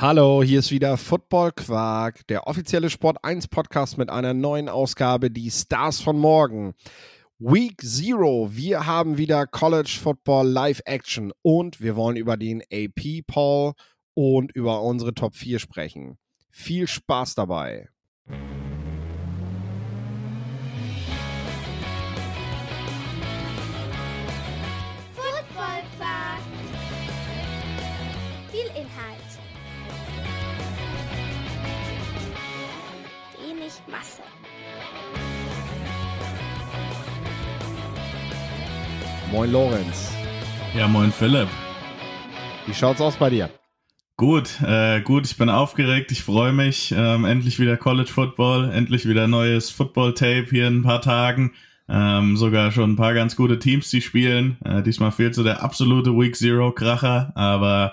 Hallo, hier ist wieder Football Quark, der offizielle Sport 1 Podcast mit einer neuen Ausgabe, die Stars von morgen. Week Zero, wir haben wieder College Football Live Action und wir wollen über den AP Poll und über unsere Top 4 sprechen. Viel Spaß dabei. Moin Lorenz, Ja, moin Philipp. wie schaut's aus bei dir? Gut, äh, gut, ich bin aufgeregt, ich freue mich. Ähm, endlich wieder College Football, endlich wieder neues Football-Tape hier in ein paar Tagen. Ähm, sogar schon ein paar ganz gute Teams, die spielen. Äh, diesmal fehlt so der absolute Week Zero Kracher, aber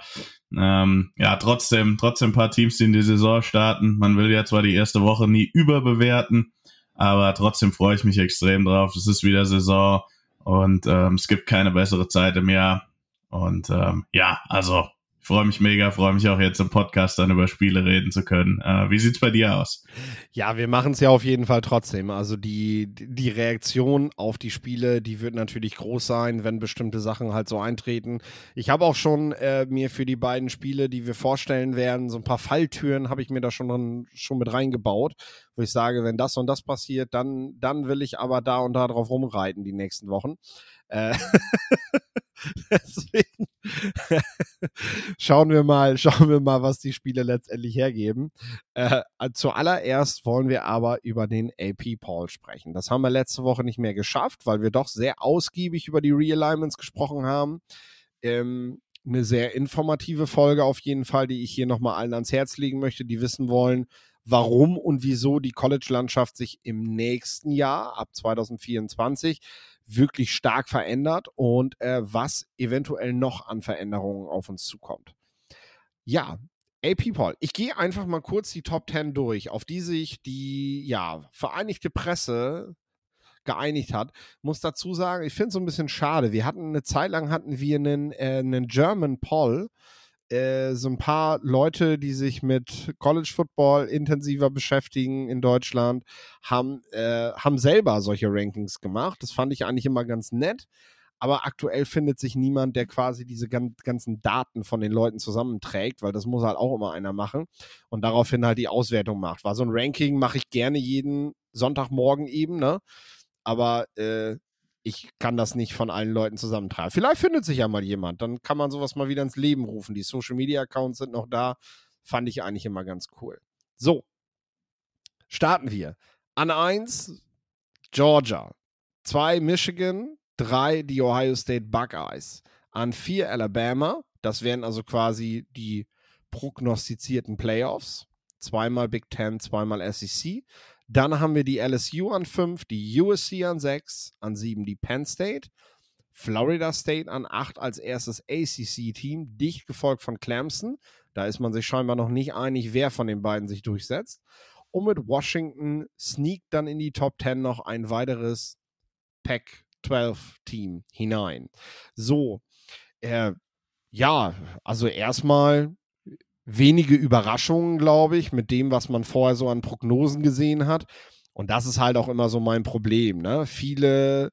ähm, ja, trotzdem, trotzdem ein paar Teams, die in die Saison starten. Man will ja zwar die erste Woche nie überbewerten, aber trotzdem freue ich mich extrem drauf. Es ist wieder Saison und ähm, es gibt keine bessere Zeit im Jahr. Und ähm, ja, also freue mich mega, freue mich auch jetzt im Podcast dann über Spiele reden zu können. Äh, wie sieht's bei dir aus? Ja, wir machen es ja auf jeden Fall trotzdem. Also die, die Reaktion auf die Spiele, die wird natürlich groß sein, wenn bestimmte Sachen halt so eintreten. Ich habe auch schon äh, mir für die beiden Spiele, die wir vorstellen werden, so ein paar Falltüren habe ich mir da schon, schon mit reingebaut, wo ich sage, wenn das und das passiert, dann, dann will ich aber da und da drauf rumreiten die nächsten Wochen. Äh, deswegen schauen wir mal, schauen wir mal, was die Spiele letztendlich hergeben. Äh, zuallererst wollen wir aber über den AP Poll sprechen. Das haben wir letzte Woche nicht mehr geschafft, weil wir doch sehr ausgiebig über die Realignments gesprochen haben. Ähm, eine sehr informative Folge auf jeden Fall, die ich hier nochmal allen ans Herz legen möchte, die wissen wollen, warum und wieso die College-Landschaft sich im nächsten Jahr, ab 2024, wirklich stark verändert und äh, was eventuell noch an Veränderungen auf uns zukommt. Ja, AP Poll. Ich gehe einfach mal kurz die Top 10 durch, auf die sich die ja, Vereinigte Presse geeinigt hat. Muss dazu sagen, ich finde es so ein bisschen schade. Wir hatten eine Zeit lang hatten wir einen, äh, einen German Poll, äh, so ein paar Leute, die sich mit College Football intensiver beschäftigen in Deutschland, haben, äh, haben selber solche Rankings gemacht. Das fand ich eigentlich immer ganz nett. Aber aktuell findet sich niemand, der quasi diese gan ganzen Daten von den Leuten zusammenträgt, weil das muss halt auch immer einer machen und daraufhin halt die Auswertung macht. War so ein Ranking mache ich gerne jeden Sonntagmorgen eben, ne? Aber äh, ich kann das nicht von allen Leuten zusammentragen. Vielleicht findet sich ja mal jemand, dann kann man sowas mal wieder ins Leben rufen. Die Social Media Accounts sind noch da. Fand ich eigentlich immer ganz cool. So, starten wir. An 1 Georgia, 2 Michigan, 3 die Ohio State Buckeyes, an 4 Alabama, das wären also quasi die prognostizierten Playoffs, zweimal Big Ten, zweimal SEC. Dann haben wir die LSU an 5, die USC an 6, an 7 die Penn State, Florida State an 8 als erstes ACC-Team, dicht gefolgt von Clemson. Da ist man sich scheinbar noch nicht einig, wer von den beiden sich durchsetzt. Und mit Washington sneakt dann in die Top 10 noch ein weiteres Pac-12-Team hinein. So, äh, ja, also erstmal wenige Überraschungen, glaube ich, mit dem, was man vorher so an Prognosen gesehen hat. Und das ist halt auch immer so mein Problem. Ne? Viele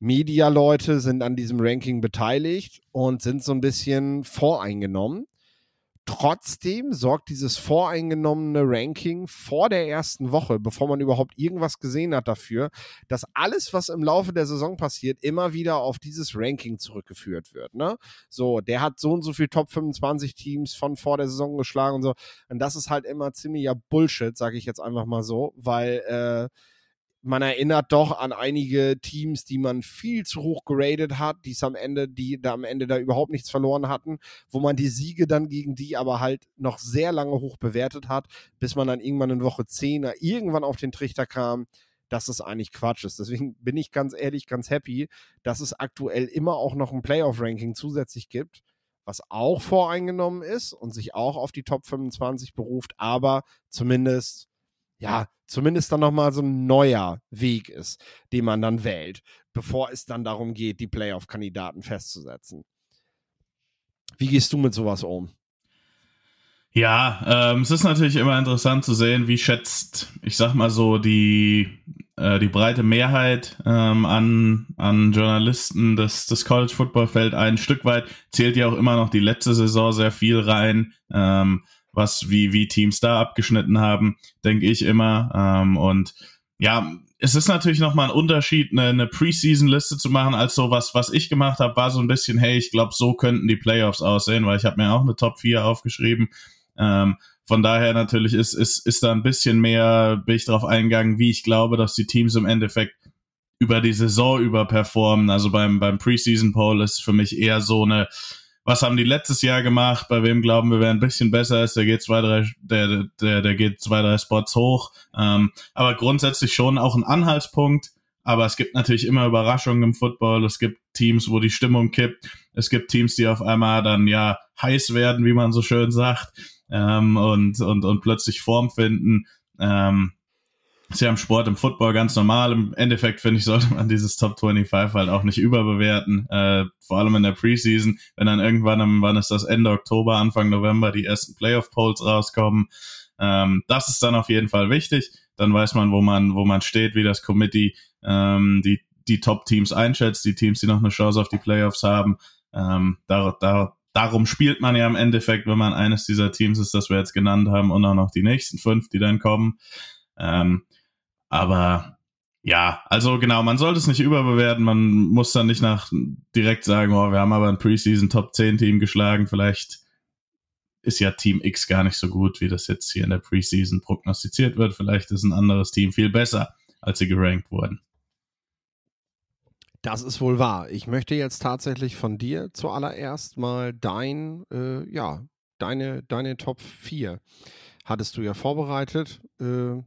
Media-Leute sind an diesem Ranking beteiligt und sind so ein bisschen voreingenommen. Trotzdem sorgt dieses voreingenommene Ranking vor der ersten Woche, bevor man überhaupt irgendwas gesehen hat, dafür, dass alles, was im Laufe der Saison passiert, immer wieder auf dieses Ranking zurückgeführt wird. Ne? So, der hat so und so viel Top 25 Teams von vor der Saison geschlagen und so. Und das ist halt immer ziemlicher Bullshit, sage ich jetzt einfach mal so, weil äh, man erinnert doch an einige Teams, die man viel zu hoch geradet hat, die am Ende, die da am Ende da überhaupt nichts verloren hatten, wo man die Siege dann gegen die aber halt noch sehr lange hoch bewertet hat, bis man dann irgendwann in Woche 10 irgendwann auf den Trichter kam, dass es eigentlich Quatsch ist. Deswegen bin ich ganz ehrlich ganz happy, dass es aktuell immer auch noch ein Playoff-Ranking zusätzlich gibt, was auch voreingenommen ist und sich auch auf die Top 25 beruft, aber zumindest ja, zumindest dann nochmal so ein neuer Weg ist, den man dann wählt, bevor es dann darum geht, die Playoff-Kandidaten festzusetzen. Wie gehst du mit sowas um? Ja, ähm, es ist natürlich immer interessant zu sehen, wie schätzt, ich sag mal so, die, äh, die breite Mehrheit ähm, an, an Journalisten des, des College Football Feld ein Stück weit zählt ja auch immer noch die letzte Saison sehr viel rein, ähm, was wie, wie Teams da abgeschnitten haben, denke ich immer. Ähm, und ja, es ist natürlich nochmal ein Unterschied, eine, eine Preseason-Liste zu machen, als so was, was ich gemacht habe, war so ein bisschen, hey, ich glaube, so könnten die Playoffs aussehen, weil ich habe mir auch eine Top 4 aufgeschrieben. Ähm, von daher natürlich ist, ist, ist da ein bisschen mehr, bin ich darauf eingegangen, wie ich glaube, dass die Teams im Endeffekt über die Saison über performen. Also beim, beim Preseason Poll ist für mich eher so eine, was haben die letztes Jahr gemacht, bei wem glauben wir, wer ein bisschen besser ist, der geht zwei, drei, der, der, der geht zwei, drei Spots hoch. Ähm, aber grundsätzlich schon auch ein Anhaltspunkt. Aber es gibt natürlich immer Überraschungen im Football. Es gibt Teams, wo die Stimmung kippt. Es gibt Teams, die auf einmal dann ja heiß werden, wie man so schön sagt ähm, und, und, und plötzlich Form finden. Ähm, ist ja im Sport, im Football ganz normal. Im Endeffekt, finde ich, sollte man dieses Top 25 halt auch nicht überbewerten. Äh, vor allem in der Preseason, wenn dann irgendwann, wann ist das Ende Oktober, Anfang November, die ersten Playoff-Polls rauskommen. Ähm, das ist dann auf jeden Fall wichtig. Dann weiß man, wo man, wo man steht, wie das Committee ähm, die, die Top-Teams einschätzt, die Teams, die noch eine Chance auf die Playoffs haben. Ähm, da, da, darum spielt man ja im Endeffekt, wenn man eines dieser Teams ist, das wir jetzt genannt haben, und auch noch die nächsten fünf, die dann kommen. Ähm, aber ja, also genau, man sollte es nicht überbewerten. Man muss dann nicht nach direkt sagen, oh, wir haben aber ein Preseason Top 10 Team geschlagen. Vielleicht ist ja Team X gar nicht so gut, wie das jetzt hier in der Preseason prognostiziert wird. Vielleicht ist ein anderes Team viel besser, als sie gerankt wurden. Das ist wohl wahr. Ich möchte jetzt tatsächlich von dir zuallererst mal dein, äh, ja, deine, deine Top 4 hattest du ja vorbereitet. Äh,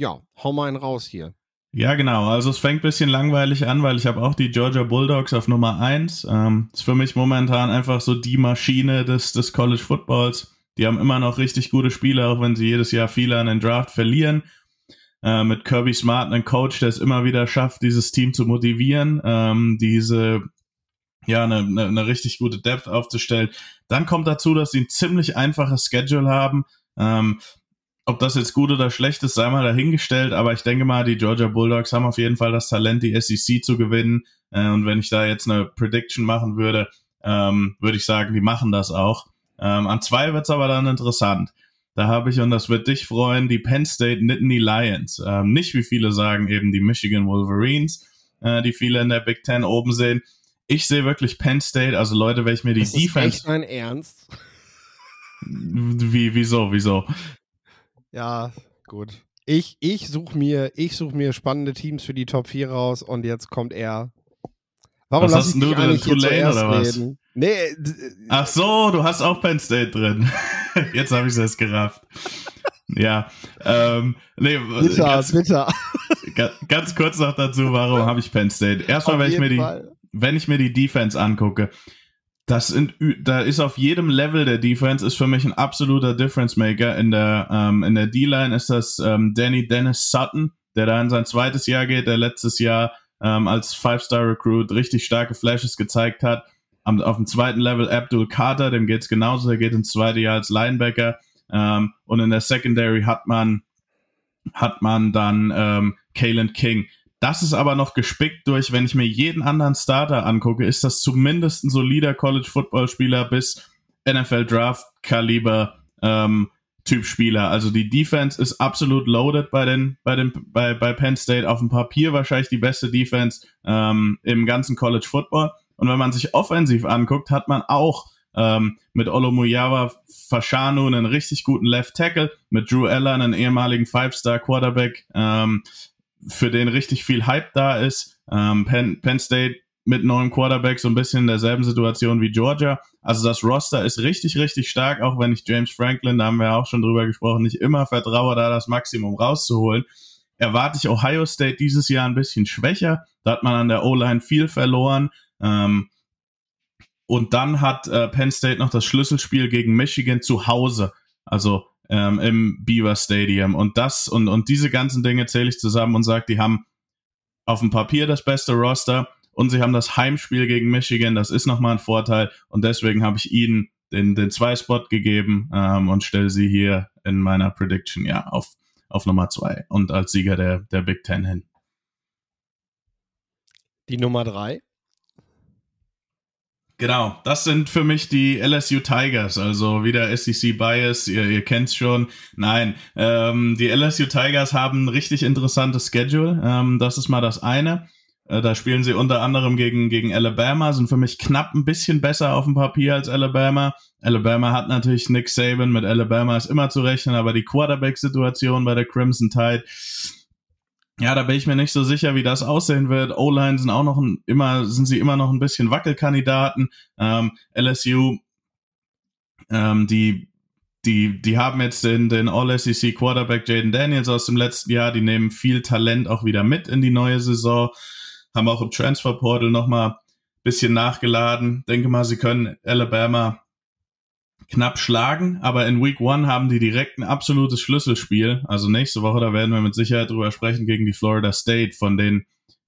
ja, hau mal einen raus hier. Ja, genau. Also es fängt ein bisschen langweilig an, weil ich habe auch die Georgia Bulldogs auf Nummer 1. Ähm, ist für mich momentan einfach so die Maschine des, des College Footballs. Die haben immer noch richtig gute Spieler, auch wenn sie jedes Jahr viele an den Draft verlieren äh, mit Kirby Smart einen Coach, der es immer wieder schafft, dieses Team zu motivieren, ähm, diese ja, eine, eine, eine richtig gute Depth aufzustellen. Dann kommt dazu, dass sie ein ziemlich einfaches Schedule haben. Ähm, ob das jetzt gut oder schlecht ist, sei mal dahingestellt, aber ich denke mal, die Georgia Bulldogs haben auf jeden Fall das Talent, die SEC zu gewinnen. Äh, und wenn ich da jetzt eine Prediction machen würde, ähm, würde ich sagen, die machen das auch. Ähm, an zwei wird's aber dann interessant. Da habe ich, und das wird dich freuen, die Penn State Nittany Lions. Ähm, nicht wie viele sagen eben die Michigan Wolverines, äh, die viele in der Big Ten oben sehen. Ich sehe wirklich Penn State, also Leute, wenn ich mir die das Defense. Ist echt mein Ernst? Wie, wieso, wieso? Ja, gut. Ich, ich suche mir, such mir spannende Teams für die Top 4 raus und jetzt kommt er. Warum was hast du drin? Tulane oder was? Reden? Nee. Ach so, du hast auch Penn State drin. Jetzt habe ich es gerafft. Ja, ähm, nee, bitter, ganz, bitter. Ganz kurz noch dazu, warum habe ich Penn State? Erstmal, wenn ich mir die, wenn ich mir die Defense angucke, das sind, da ist auf jedem Level der Defense ist für mich ein absoluter Difference Maker. In der, ähm, in der D-Line ist das ähm, Danny Dennis Sutton, der da in sein zweites Jahr geht, der letztes Jahr ähm, als Five-Star Recruit richtig starke Flashes gezeigt hat am, auf dem zweiten Level Abdul Carter, dem geht's genauso, der geht ins zweite Jahr als Linebacker. Ähm, und in der Secondary hat man, hat man dann ähm, Kalen King. Das ist aber noch gespickt durch, wenn ich mir jeden anderen Starter angucke, ist das zumindest ein solider College Football Spieler bis NFL Draft Kaliber ähm, Typ Spieler. Also die Defense ist absolut loaded bei den bei den bei, bei Penn State auf dem Papier wahrscheinlich die beste Defense ähm, im ganzen College Football. Und wenn man sich offensiv anguckt, hat man auch ähm, mit Olomuyawa Fashanu einen richtig guten Left Tackle, mit Drew Allen einen ehemaligen Five-Star Quarterback, ähm, für den richtig viel Hype da ist. Ähm, Penn, Penn State mit neuem Quarterback so ein bisschen in derselben Situation wie Georgia. Also das Roster ist richtig, richtig stark, auch wenn ich James Franklin, da haben wir auch schon drüber gesprochen, nicht immer vertraue, da das Maximum rauszuholen. Erwarte ich Ohio State dieses Jahr ein bisschen schwächer. Da hat man an der O-Line viel verloren. Ähm, und dann hat äh, Penn State noch das Schlüsselspiel gegen Michigan zu Hause, also ähm, im Beaver Stadium. Und das und, und diese ganzen Dinge zähle ich zusammen und sage, die haben auf dem Papier das beste Roster und sie haben das Heimspiel gegen Michigan. Das ist nochmal ein Vorteil und deswegen habe ich ihnen den, den Zwei-Spot gegeben ähm, und stelle sie hier in meiner Prediction ja auf, auf Nummer zwei und als Sieger der, der Big Ten hin. Die Nummer drei? Genau, das sind für mich die LSU Tigers, also wieder SEC Bias, ihr, ihr kennt's schon. Nein, ähm, die LSU Tigers haben ein richtig interessantes Schedule, ähm, das ist mal das eine. Äh, da spielen sie unter anderem gegen, gegen Alabama, sind für mich knapp ein bisschen besser auf dem Papier als Alabama. Alabama hat natürlich Nick Saban, mit Alabama ist immer zu rechnen, aber die Quarterback-Situation bei der Crimson Tide ja, da bin ich mir nicht so sicher, wie das aussehen wird. O-Line sind auch noch ein, immer, sind sie immer noch ein bisschen Wackelkandidaten. Ähm, LSU, ähm, die, die, die haben jetzt den, den All-SEC Quarterback Jaden Daniels aus dem letzten Jahr. Die nehmen viel Talent auch wieder mit in die neue Saison. Haben auch im Transfer Portal nochmal bisschen nachgeladen. Denke mal, sie können Alabama knapp schlagen, aber in Week One haben die direkt ein absolutes Schlüsselspiel. Also nächste Woche, da werden wir mit Sicherheit drüber sprechen, gegen die Florida State, von denen,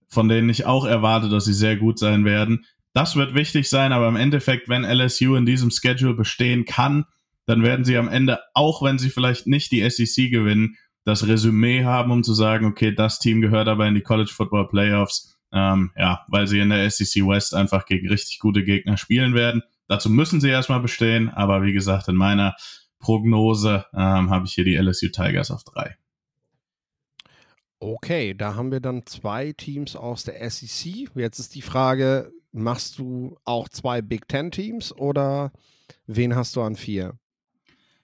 von denen ich auch erwarte, dass sie sehr gut sein werden. Das wird wichtig sein, aber im Endeffekt, wenn LSU in diesem Schedule bestehen kann, dann werden sie am Ende, auch wenn sie vielleicht nicht die SEC gewinnen, das Resümee haben, um zu sagen, okay, das Team gehört aber in die College Football Playoffs. Ähm, ja, weil sie in der SEC West einfach gegen richtig gute Gegner spielen werden. Dazu müssen sie erstmal bestehen, aber wie gesagt, in meiner Prognose ähm, habe ich hier die LSU Tigers auf drei. Okay, da haben wir dann zwei Teams aus der SEC. Jetzt ist die Frage, machst du auch zwei Big Ten Teams oder wen hast du an vier?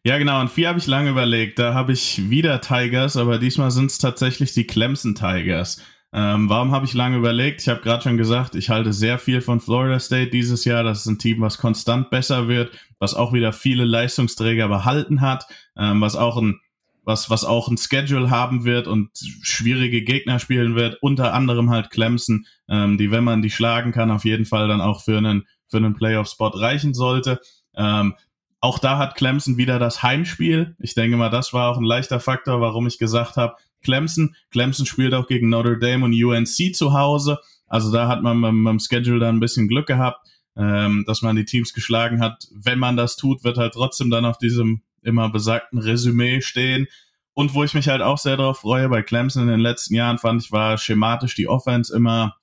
Ja, genau. An vier habe ich lange überlegt. Da habe ich wieder Tigers, aber diesmal sind es tatsächlich die Clemson Tigers. Ähm, warum habe ich lange überlegt? Ich habe gerade schon gesagt, ich halte sehr viel von Florida State dieses Jahr. Das ist ein Team, was konstant besser wird, was auch wieder viele Leistungsträger behalten hat, ähm, was auch ein was, was auch ein Schedule haben wird und schwierige Gegner spielen wird, unter anderem halt Clemson, ähm, die, wenn man die schlagen kann, auf jeden Fall dann auch für einen, für einen Playoff-Spot reichen sollte. Ähm, auch da hat Clemson wieder das Heimspiel. Ich denke mal, das war auch ein leichter Faktor, warum ich gesagt habe, Clemson. Clemson spielt auch gegen Notre Dame und UNC zu Hause. Also da hat man beim, beim Schedule dann ein bisschen Glück gehabt, ähm, dass man die Teams geschlagen hat. Wenn man das tut, wird halt trotzdem dann auf diesem immer besagten Resümee stehen. Und wo ich mich halt auch sehr darauf freue, bei Clemson in den letzten Jahren fand ich, war schematisch die Offense immer,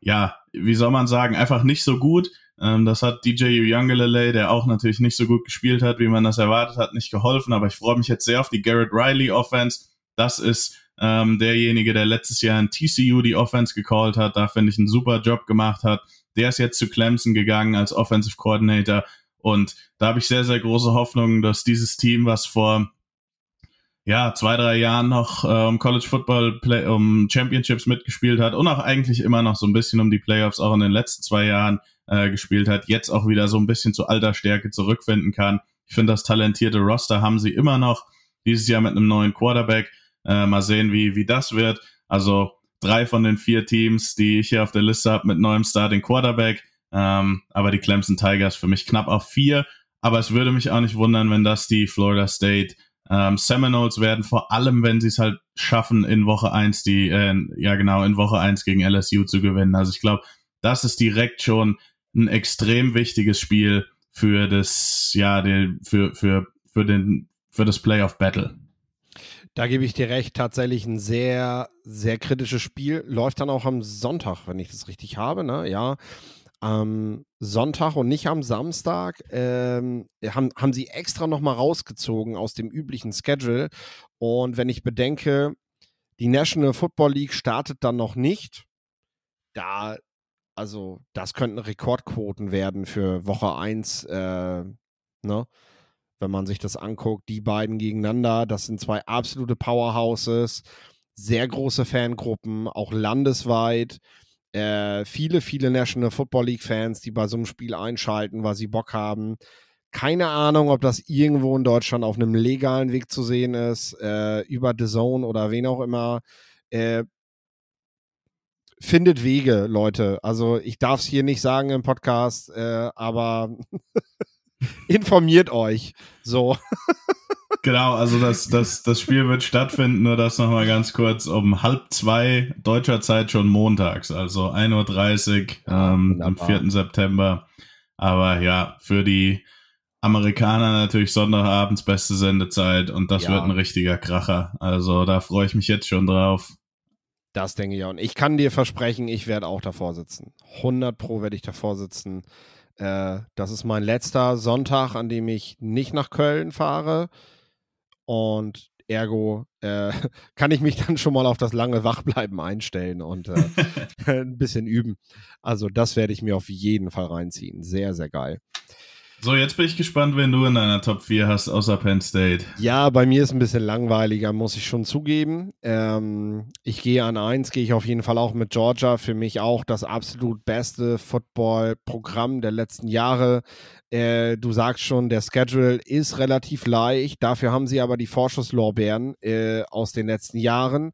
ja, wie soll man sagen, einfach nicht so gut. Ähm, das hat DJ Youngelele, der auch natürlich nicht so gut gespielt hat, wie man das erwartet hat, nicht geholfen. Aber ich freue mich jetzt sehr auf die Garrett Riley Offense. Das ist ähm, derjenige, der letztes Jahr in TCU die Offense gecallt hat, da finde ich einen super Job gemacht hat. Der ist jetzt zu Clemson gegangen als Offensive Coordinator und da habe ich sehr, sehr große Hoffnung, dass dieses Team, was vor ja, zwei, drei Jahren noch ähm, College Football Play um Championships mitgespielt hat und auch eigentlich immer noch so ein bisschen um die Playoffs auch in den letzten zwei Jahren äh, gespielt hat, jetzt auch wieder so ein bisschen zu alter Stärke zurückfinden kann. Ich finde, das talentierte Roster haben sie immer noch. Dieses Jahr mit einem neuen Quarterback. Äh, mal sehen, wie, wie das wird. Also drei von den vier Teams, die ich hier auf der Liste habe, mit neuem Starting Quarterback. Ähm, aber die Clemson Tigers für mich knapp auf vier. Aber es würde mich auch nicht wundern, wenn das die Florida State ähm, Seminoles werden, vor allem wenn sie es halt schaffen, in Woche eins die, äh, ja genau, in Woche eins gegen LSU zu gewinnen. Also ich glaube, das ist direkt schon ein extrem wichtiges Spiel für das, ja, den, für, für, für den, für das Playoff Battle. Da gebe ich dir recht, tatsächlich ein sehr, sehr kritisches Spiel. Läuft dann auch am Sonntag, wenn ich das richtig habe, ne? Ja. Am Sonntag und nicht am Samstag ähm, haben, haben sie extra nochmal rausgezogen aus dem üblichen Schedule. Und wenn ich bedenke, die National Football League startet dann noch nicht. Da, also, das könnten Rekordquoten werden für Woche 1, äh, ne? Wenn man sich das anguckt, die beiden gegeneinander, das sind zwei absolute Powerhouses, sehr große Fangruppen, auch landesweit. Äh, viele, viele National Football League Fans, die bei so einem Spiel einschalten, weil sie Bock haben. Keine Ahnung, ob das irgendwo in Deutschland auf einem legalen Weg zu sehen ist, äh, über The Zone oder wen auch immer. Äh, findet Wege, Leute. Also ich darf es hier nicht sagen im Podcast, äh, aber informiert euch. So. Genau, also das, das, das Spiel wird stattfinden, nur das nochmal ganz kurz, um halb zwei deutscher Zeit schon montags, also 1.30 Uhr ähm, am 4. September. Aber ja, für die Amerikaner natürlich Sonntagabends beste Sendezeit und das Ja. wird ein richtiger Kracher. Also da freue ich mich jetzt schon drauf. Das denke ich auch. Und ich kann dir versprechen, ich werde auch davor sitzen. 100 Pro werde ich davor sitzen. Äh, das ist mein letzter Sonntag, an dem ich nicht nach Köln fahre. Und ergo äh, kann ich mich dann schon mal auf das lange Wachbleiben einstellen und äh, ein bisschen üben. Also das werde ich mir auf jeden Fall reinziehen. Sehr, sehr geil. So, jetzt bin ich gespannt, wen du in deiner Top 4 hast, außer Penn State. Ja, bei mir ist ein bisschen langweiliger, muss ich schon zugeben. Ähm, ich gehe an eins, gehe ich auf jeden Fall auch mit Georgia. Für mich auch das absolut beste Football-Programm der letzten Jahre. Äh, du sagst schon, der Schedule ist relativ leicht. Dafür haben sie aber die Vorschusslorbeeren äh, aus den letzten Jahren.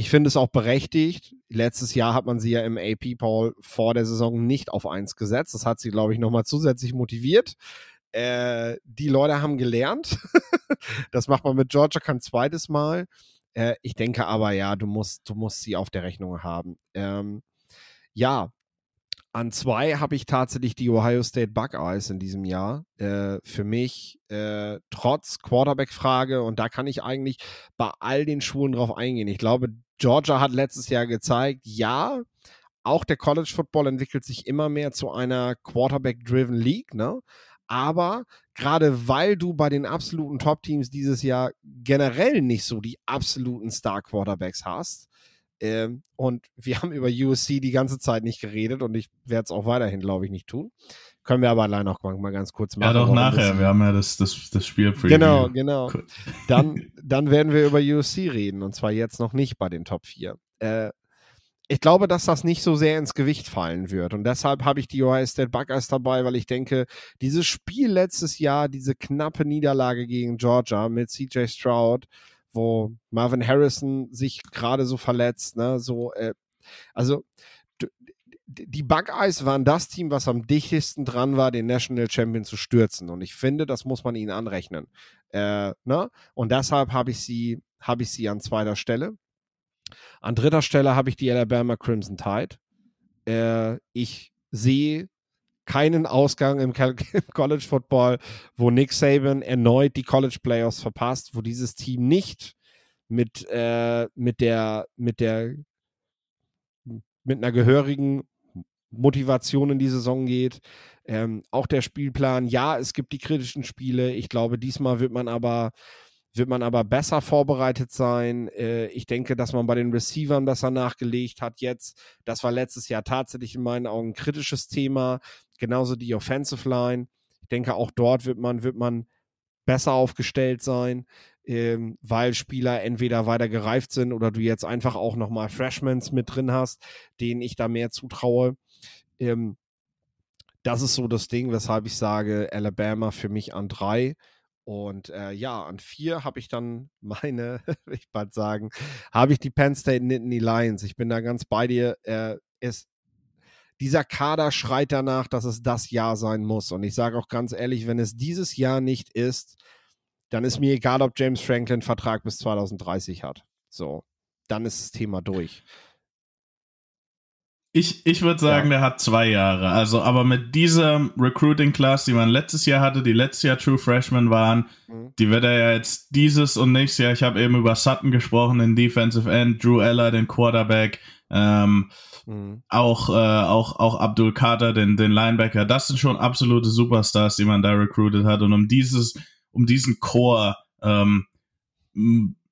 Ich finde es auch berechtigt. Letztes Jahr hat man sie ja im AP Poll vor der Saison nicht auf eins gesetzt. Das hat sie, glaube ich, nochmal zusätzlich motiviert. Äh, die Leute haben gelernt. das macht man mit Georgia kein zweites Mal. Äh, ich denke aber, ja, du musst, du musst sie auf der Rechnung haben. Ähm, ja, an zwei habe ich tatsächlich die Ohio State Buckeyes in diesem Jahr. Äh, für mich äh, trotz Quarterback-Frage und da kann ich eigentlich bei all den Schulen drauf eingehen. Ich glaube, Georgia hat letztes Jahr gezeigt, ja, auch der College Football entwickelt sich immer mehr zu einer Quarterback-driven League, ne? Aber gerade weil du bei den absoluten Top-Teams dieses Jahr generell nicht so die absoluten Star-Quarterbacks hast, ähm, und wir haben über USC die ganze Zeit nicht geredet und ich werde es auch weiterhin, glaube ich, nicht tun. Können wir aber allein auch mal, ganz kurz machen. Ja, doch nachher. Wir haben ja das, das, das Spiel Genau, genau. Cool. Dann, dann werden wir über USC reden und zwar jetzt noch nicht bei den Top 4. Äh, ich glaube, dass das nicht so sehr ins Gewicht fallen wird und deshalb habe ich die Ohio State Buckeyes dabei, weil ich denke, dieses Spiel letztes Jahr, diese knappe Niederlage gegen Georgia mit CJ Stroud, wo Marvin Harrison sich gerade so verletzt, ne, so, äh, also die Buckeyes waren das Team, was am dichtesten dran war, den National Champion zu stürzen. Und ich finde, das muss man ihnen anrechnen. Äh, ne? Und deshalb habe ich sie, habe ich sie an zweiter Stelle. An dritter Stelle habe ich die Alabama Crimson Tide. Äh, ich sehe keinen Ausgang im, College Football, wo Nick Saban erneut die College Playoffs verpasst, wo dieses Team nicht mit, äh, mit der, mit der, mit einer gehörigen Motivation in die Saison geht. Ähm, auch der Spielplan, ja, es gibt die kritischen Spiele. Ich glaube, diesmal wird man aber, wird man aber besser vorbereitet sein. Äh, ich denke, dass man bei den Receivern besser nachgelegt hat jetzt. Das war letztes Jahr tatsächlich in meinen Augen ein kritisches Thema. Genauso die Offensive Line. Ich denke, auch dort wird man, wird man besser aufgestellt sein, ähm, weil Spieler entweder weiter gereift sind oder du jetzt einfach auch nochmal Freshmans mit drin hast, denen ich da mehr zutraue. Ähm, das ist so das Ding, weshalb ich sage, Alabama für mich an drei. Und äh, ja, an vier habe ich dann meine, ich bald sagen, habe ich die Penn State Nittany Lions. Ich bin da ganz bei dir. Äh, es, dieser Kader schreit danach, dass es das Jahr sein muss. Und ich sage auch ganz ehrlich, wenn es dieses Jahr nicht ist, dann ist mir egal, ob James Franklin Vertrag bis 2030 hat. So, dann ist das Thema durch. Ich, ich würde sagen, Ja. der hat zwei Jahre. Also, aber mit dieser Recruiting Class, die man letztes Jahr hatte, die letztes Jahr True Freshmen waren, Mhm. die wird er ja jetzt dieses und nächstes Jahr, ich habe eben über Sutton gesprochen, den Defensive End, Drew Eller, den Quarterback, ähm, Mhm. auch, äh, auch, auch Abdul Carter, den, den Linebacker. Das sind schon absolute Superstars, die man da recruited hat. Und um dieses, um diesen Core, ähm,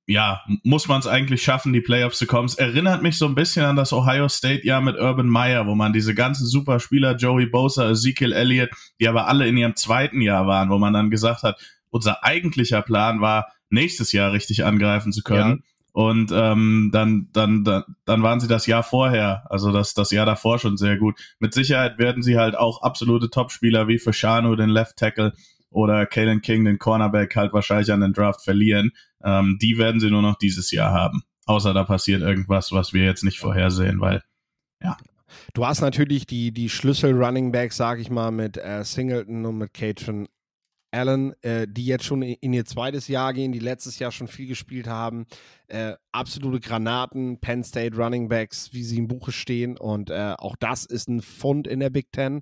ja, muss man es eigentlich schaffen, die Playoffs zu kommen. Es erinnert mich so ein bisschen an das Ohio State Jahr mit Urban Meyer, wo man diese ganzen Superspieler, Joey Bosa, Ezekiel Elliott, die aber alle in ihrem zweiten Jahr waren, wo man dann gesagt hat, unser eigentlicher Plan war, nächstes Jahr richtig angreifen zu können. Und ähm, dann, dann, dann, waren sie das Jahr vorher, also das, das Jahr davor schon sehr gut. Mit Sicherheit werden sie halt auch absolute Topspieler wie Fashanu, den Left Tackle, oder Kalen King, den Cornerback, halt wahrscheinlich an den Draft verlieren. Ähm, die werden sie nur noch dieses Jahr haben. Außer da passiert irgendwas, was wir jetzt nicht vorhersehen, weil Du hast natürlich die, die Schlüssel-Running-Backs, sag ich mal, mit äh, Singleton und mit Catron Allen, äh, die jetzt schon in, ihr zweites Jahr gehen, die letztes Jahr schon viel gespielt haben. Äh, absolute Granaten, Penn State Running Backs, wie sie im Buche stehen. Und äh, auch das ist ein Fund in der Big Ten.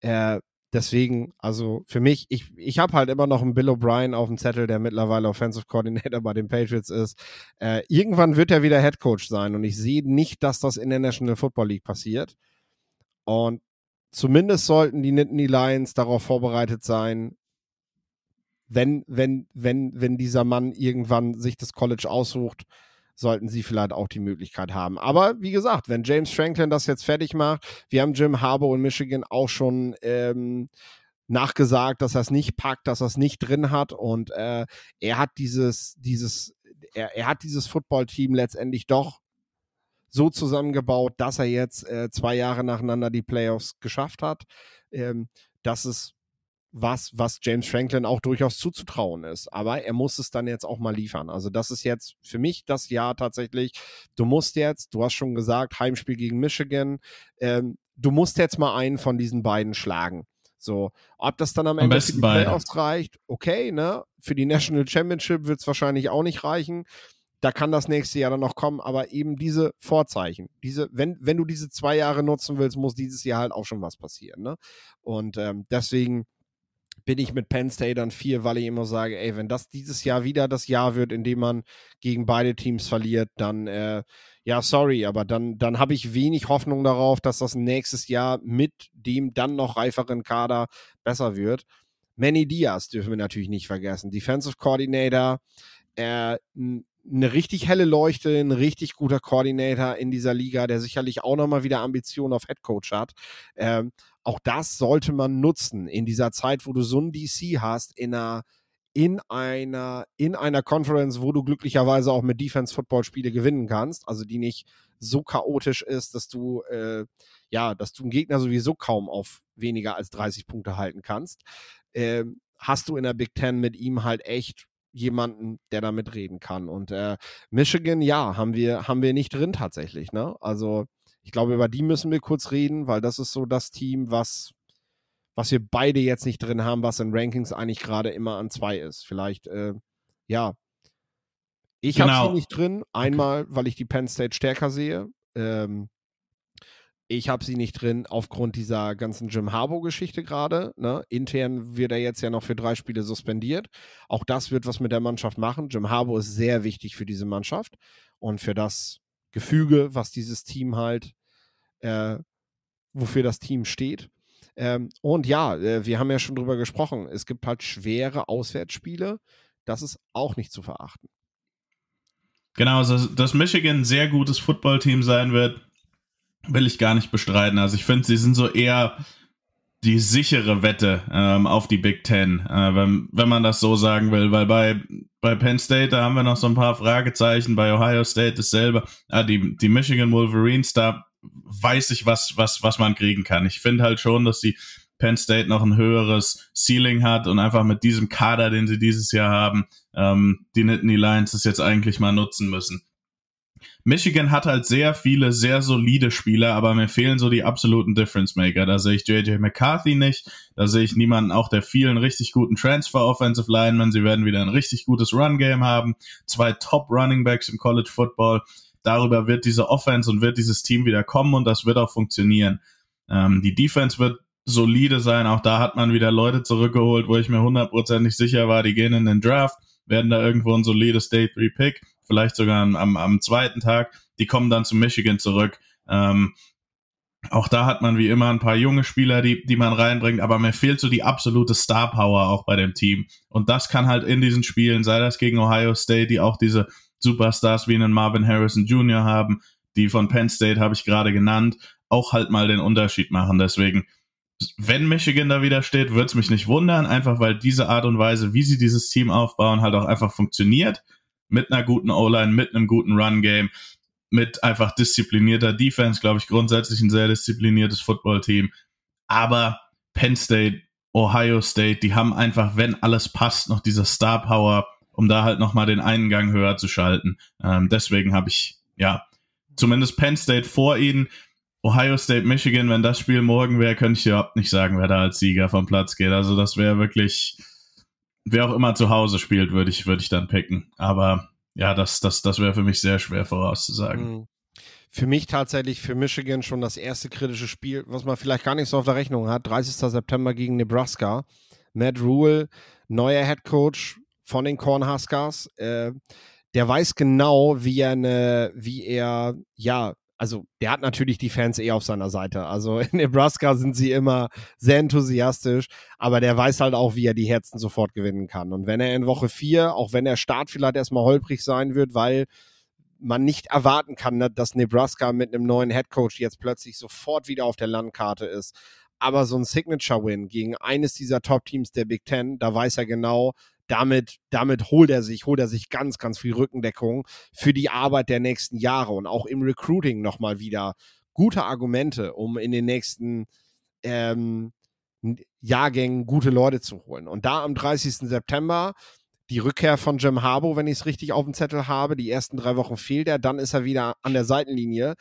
Äh, deswegen, also für mich, ich, ich habe halt immer noch einen Bill O'Brien auf dem Zettel, der mittlerweile Offensive Coordinator bei den Patriots ist. Äh, irgendwann wird er wieder Head Coach sein und ich sehe nicht, dass das in der National Football League passiert. Und zumindest sollten die Nittany Lions darauf vorbereitet sein, wenn, wenn, wenn, wenn dieser Mann irgendwann sich das College aussucht, sollten sie vielleicht auch die Möglichkeit haben. Aber wie gesagt, wenn James Franklin das jetzt fertig macht, wir haben Jim Harbour in Michigan auch schon ähm, nachgesagt, dass er es nicht packt, dass er es nicht drin hat und äh, er hat dieses, dieses, er, er hat dieses Footballteam letztendlich doch so zusammengebaut, dass er jetzt äh, zwei Jahre nacheinander die Playoffs geschafft hat. Ähm, das ist was, was James Franklin auch durchaus zuzutrauen ist. Aber er muss es dann jetzt auch mal liefern. Also das ist jetzt für mich das Jahr tatsächlich. Du musst jetzt, du hast schon gesagt, Heimspiel gegen Michigan. Ähm, du musst jetzt mal einen von diesen beiden schlagen. So, ob das dann am, am Ende für die Playoffs reicht, okay, ne? Für die National Championship wird es wahrscheinlich auch nicht reichen. Da kann das nächste Jahr dann noch kommen, aber eben diese Vorzeichen, diese, wenn, wenn du diese zwei Jahre nutzen willst, muss dieses Jahr halt auch schon was passieren. Ne? Und ähm, deswegen bin ich mit Penn State dann vier, weil ich immer sage, ey, wenn das dieses Jahr wieder das Jahr wird, in dem man gegen beide Teams verliert, dann äh, ja, sorry, aber dann, dann habe ich wenig Hoffnung darauf, dass das nächstes Jahr mit dem dann noch reiferen Kader besser wird. Manny Diaz dürfen wir natürlich nicht vergessen. Defensive Coordinator, äh, eine richtig helle Leuchte, ein richtig guter Coordinator in dieser Liga, der sicherlich auch nochmal wieder Ambitionen auf Head Coach hat. Ähm, auch das sollte man nutzen in dieser Zeit, wo du so ein DC hast, in einer in einer, in einer Conference, wo du glücklicherweise auch mit Defense-Football-Spiele gewinnen kannst, also die nicht so chaotisch ist, dass du, äh, ja, dass du einen Gegner sowieso kaum auf weniger als 30 Punkte halten kannst, äh, hast du in der Big Ten mit ihm halt echt jemanden, der damit reden kann. Und äh, Michigan, ja, haben wir, haben wir nicht drin tatsächlich, ne? Also, ich glaube, über die müssen wir kurz reden, weil das ist so das Team, was, was wir beide jetzt nicht drin haben, was in Rankings eigentlich gerade immer an zwei ist. Vielleicht, äh, ja. Ich genau. habe sie nicht drin. Einmal, weil ich die Penn State stärker sehe. Ähm, ich habe sie nicht drin aufgrund dieser ganzen Jim Harbour-Geschichte gerade. Ne? Intern wird er jetzt ja noch für drei Spiele suspendiert. Auch das wird was mit der Mannschaft machen. Jim Harbour ist sehr wichtig für diese Mannschaft und für das Gefüge, was dieses Team halt, äh, wofür das Team steht. Ähm, und ja, äh, wir haben ja schon drüber gesprochen. Es gibt halt schwere Auswärtsspiele. Das ist auch nicht zu verachten. Genau, dass Michigan ein sehr gutes Footballteam sein wird, will ich gar nicht bestreiten. Also ich finde, sie sind so eher die sichere Wette ähm, auf die Big Ten, äh, wenn, wenn man das so sagen will, weil bei, bei Penn State, da haben wir noch so ein paar Fragezeichen, bei Ohio State dasselbe, ah, die, die Michigan Wolverines, da weiß ich, was, was, was man kriegen kann. Ich finde halt schon, dass die Penn State noch ein höheres Ceiling hat und einfach mit diesem Kader, den sie dieses Jahr haben, ähm, die Nittany Lions das jetzt eigentlich mal nutzen müssen. Michigan hat halt sehr viele, sehr solide Spieler, aber mir fehlen so die absoluten Difference Maker. Da sehe ich JJ McCarthy nicht, da sehe ich niemanden auch der vielen richtig guten Transfer Offensive Linemen. Sie werden wieder ein richtig gutes Run Game haben, zwei Top Running Backs im College Football. Darüber wird diese Offense und wird dieses Team wieder kommen und das wird auch funktionieren. Ähm, die Defense wird solide sein. Auch da hat man wieder Leute zurückgeholt, wo ich mir hundertprozentig sicher war, die gehen in den Draft, werden da irgendwo ein solides Day 3 Pick vielleicht sogar am, am zweiten Tag. Die kommen dann zu Michigan zurück. Ähm, auch da hat man wie immer ein paar junge Spieler, die, die man reinbringt, aber mir fehlt so die absolute Star Power auch bei dem Team. Und das kann halt in diesen Spielen, sei das gegen Ohio State, die auch diese Superstars wie einen Marvin Harrison Jr. haben, die von Penn State habe ich gerade genannt, auch halt mal den Unterschied machen. Deswegen, wenn Michigan da wieder steht, würde es mich nicht wundern, einfach weil diese Art und Weise, wie sie dieses Team aufbauen, halt auch einfach funktioniert mit einer guten O-Line, mit einem guten Run-Game, mit einfach disziplinierter Defense, glaube ich, grundsätzlich ein sehr diszipliniertes Football-Team. Aber Penn State, Ohio State, die haben einfach, wenn alles passt, noch diese Star Power, um da halt nochmal den einen Gang höher zu schalten. Ähm, deswegen habe ich, ja, zumindest Penn State vor ihnen. Ohio State, Michigan, wenn das Spiel morgen wäre, könnte ich überhaupt nicht sagen, wer da als Sieger vom Platz geht. Also das wäre wirklich, wer auch immer zu Hause spielt, würde ich, würde ich dann picken. Aber ja, das, das, das wäre für mich sehr schwer vorauszusagen. Mhm. für mich tatsächlich für Michigan schon das erste kritische Spiel, was man vielleicht gar nicht so auf der Rechnung hat. 30. September gegen Nebraska. Matt Rule, neuer Head Coach von den Cornhuskers. Äh, der weiß genau, wie er eine, wie er, ja, also der hat natürlich die Fans eh auf seiner Seite. Also in Nebraska sind sie immer sehr enthusiastisch, aber der weiß halt auch, wie er die Herzen sofort gewinnen kann. Und wenn er in Woche vier, auch wenn der Start vielleicht erstmal holprig sein wird, weil man nicht erwarten kann, ne, dass Nebraska mit einem neuen Headcoach jetzt plötzlich sofort wieder auf der Landkarte ist. Aber so ein Signature-Win gegen eines dieser Top-Teams der Big Ten, da weiß er genau, damit, damit holt er sich, holt er sich ganz, ganz viel Rückendeckung für die Arbeit der nächsten Jahre und auch im Recruiting nochmal wieder gute Argumente, um in den nächsten ähm, Jahrgängen gute Leute zu holen. Und da am 30. September die Rückkehr von Jim Harbo, wenn ich es richtig auf dem Zettel habe. Die ersten drei Wochen fehlt er, dann ist er wieder an der Seitenlinie.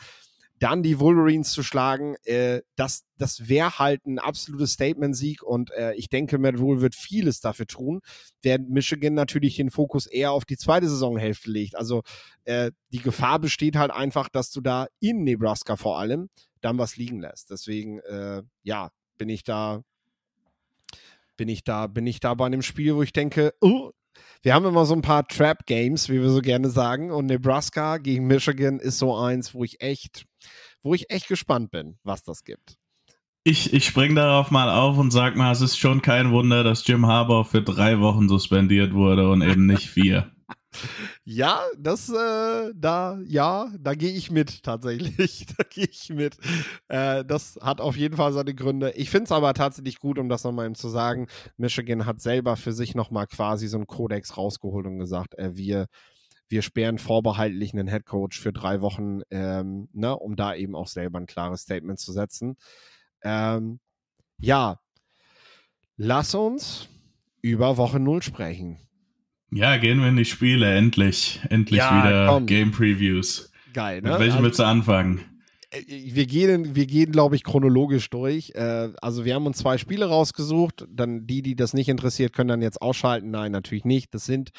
Dann die Wolverines zu schlagen, äh, das, das wäre halt ein absolutes Statement-Sieg und äh, ich denke, Matt Rule wird vieles dafür tun, während Michigan natürlich den Fokus eher auf die zweite Saisonhälfte legt. Also äh, die Gefahr besteht halt einfach, dass du da in Nebraska vor allem dann was liegen lässt. Deswegen, äh, ja, bin ich da bin ich da, bin ich da bei einem Spiel, wo ich denke, oh, wir haben immer so ein paar Trap-Games, wie wir so gerne sagen. Und Nebraska gegen Michigan ist so eins, wo ich echt, wo ich echt gespannt bin, was das gibt. Ich, ich spring darauf mal auf und sag mal, es ist schon kein Wunder, dass Jim Harbour für drei Wochen suspendiert wurde und eben nicht vier. Ja, das, äh, da, ja, da gehe ich mit tatsächlich. da gehe ich mit. Äh, das hat auf jeden Fall seine Gründe. Ich finde es aber tatsächlich gut, um das nochmal eben zu sagen. Michigan hat selber für sich nochmal quasi so einen Kodex rausgeholt und gesagt, äh, wir, wir sperren vorbehaltlich einen Headcoach für drei Wochen, ähm, ne, um da eben auch selber ein klares Statement zu setzen. Ähm, ja, lass uns über Woche 0 sprechen. Ja, gehen wir in die Spiele, endlich. Endlich ja, wieder komm. Game Previews. Geil, ne? Mit welchem also, willst du anfangen? Äh, wir gehen, wir gehen, glaube ich, chronologisch durch. Äh, also wir haben uns zwei Spiele rausgesucht. Dann die, die das nicht interessiert, können dann jetzt ausschalten. Nein, natürlich nicht. Das sind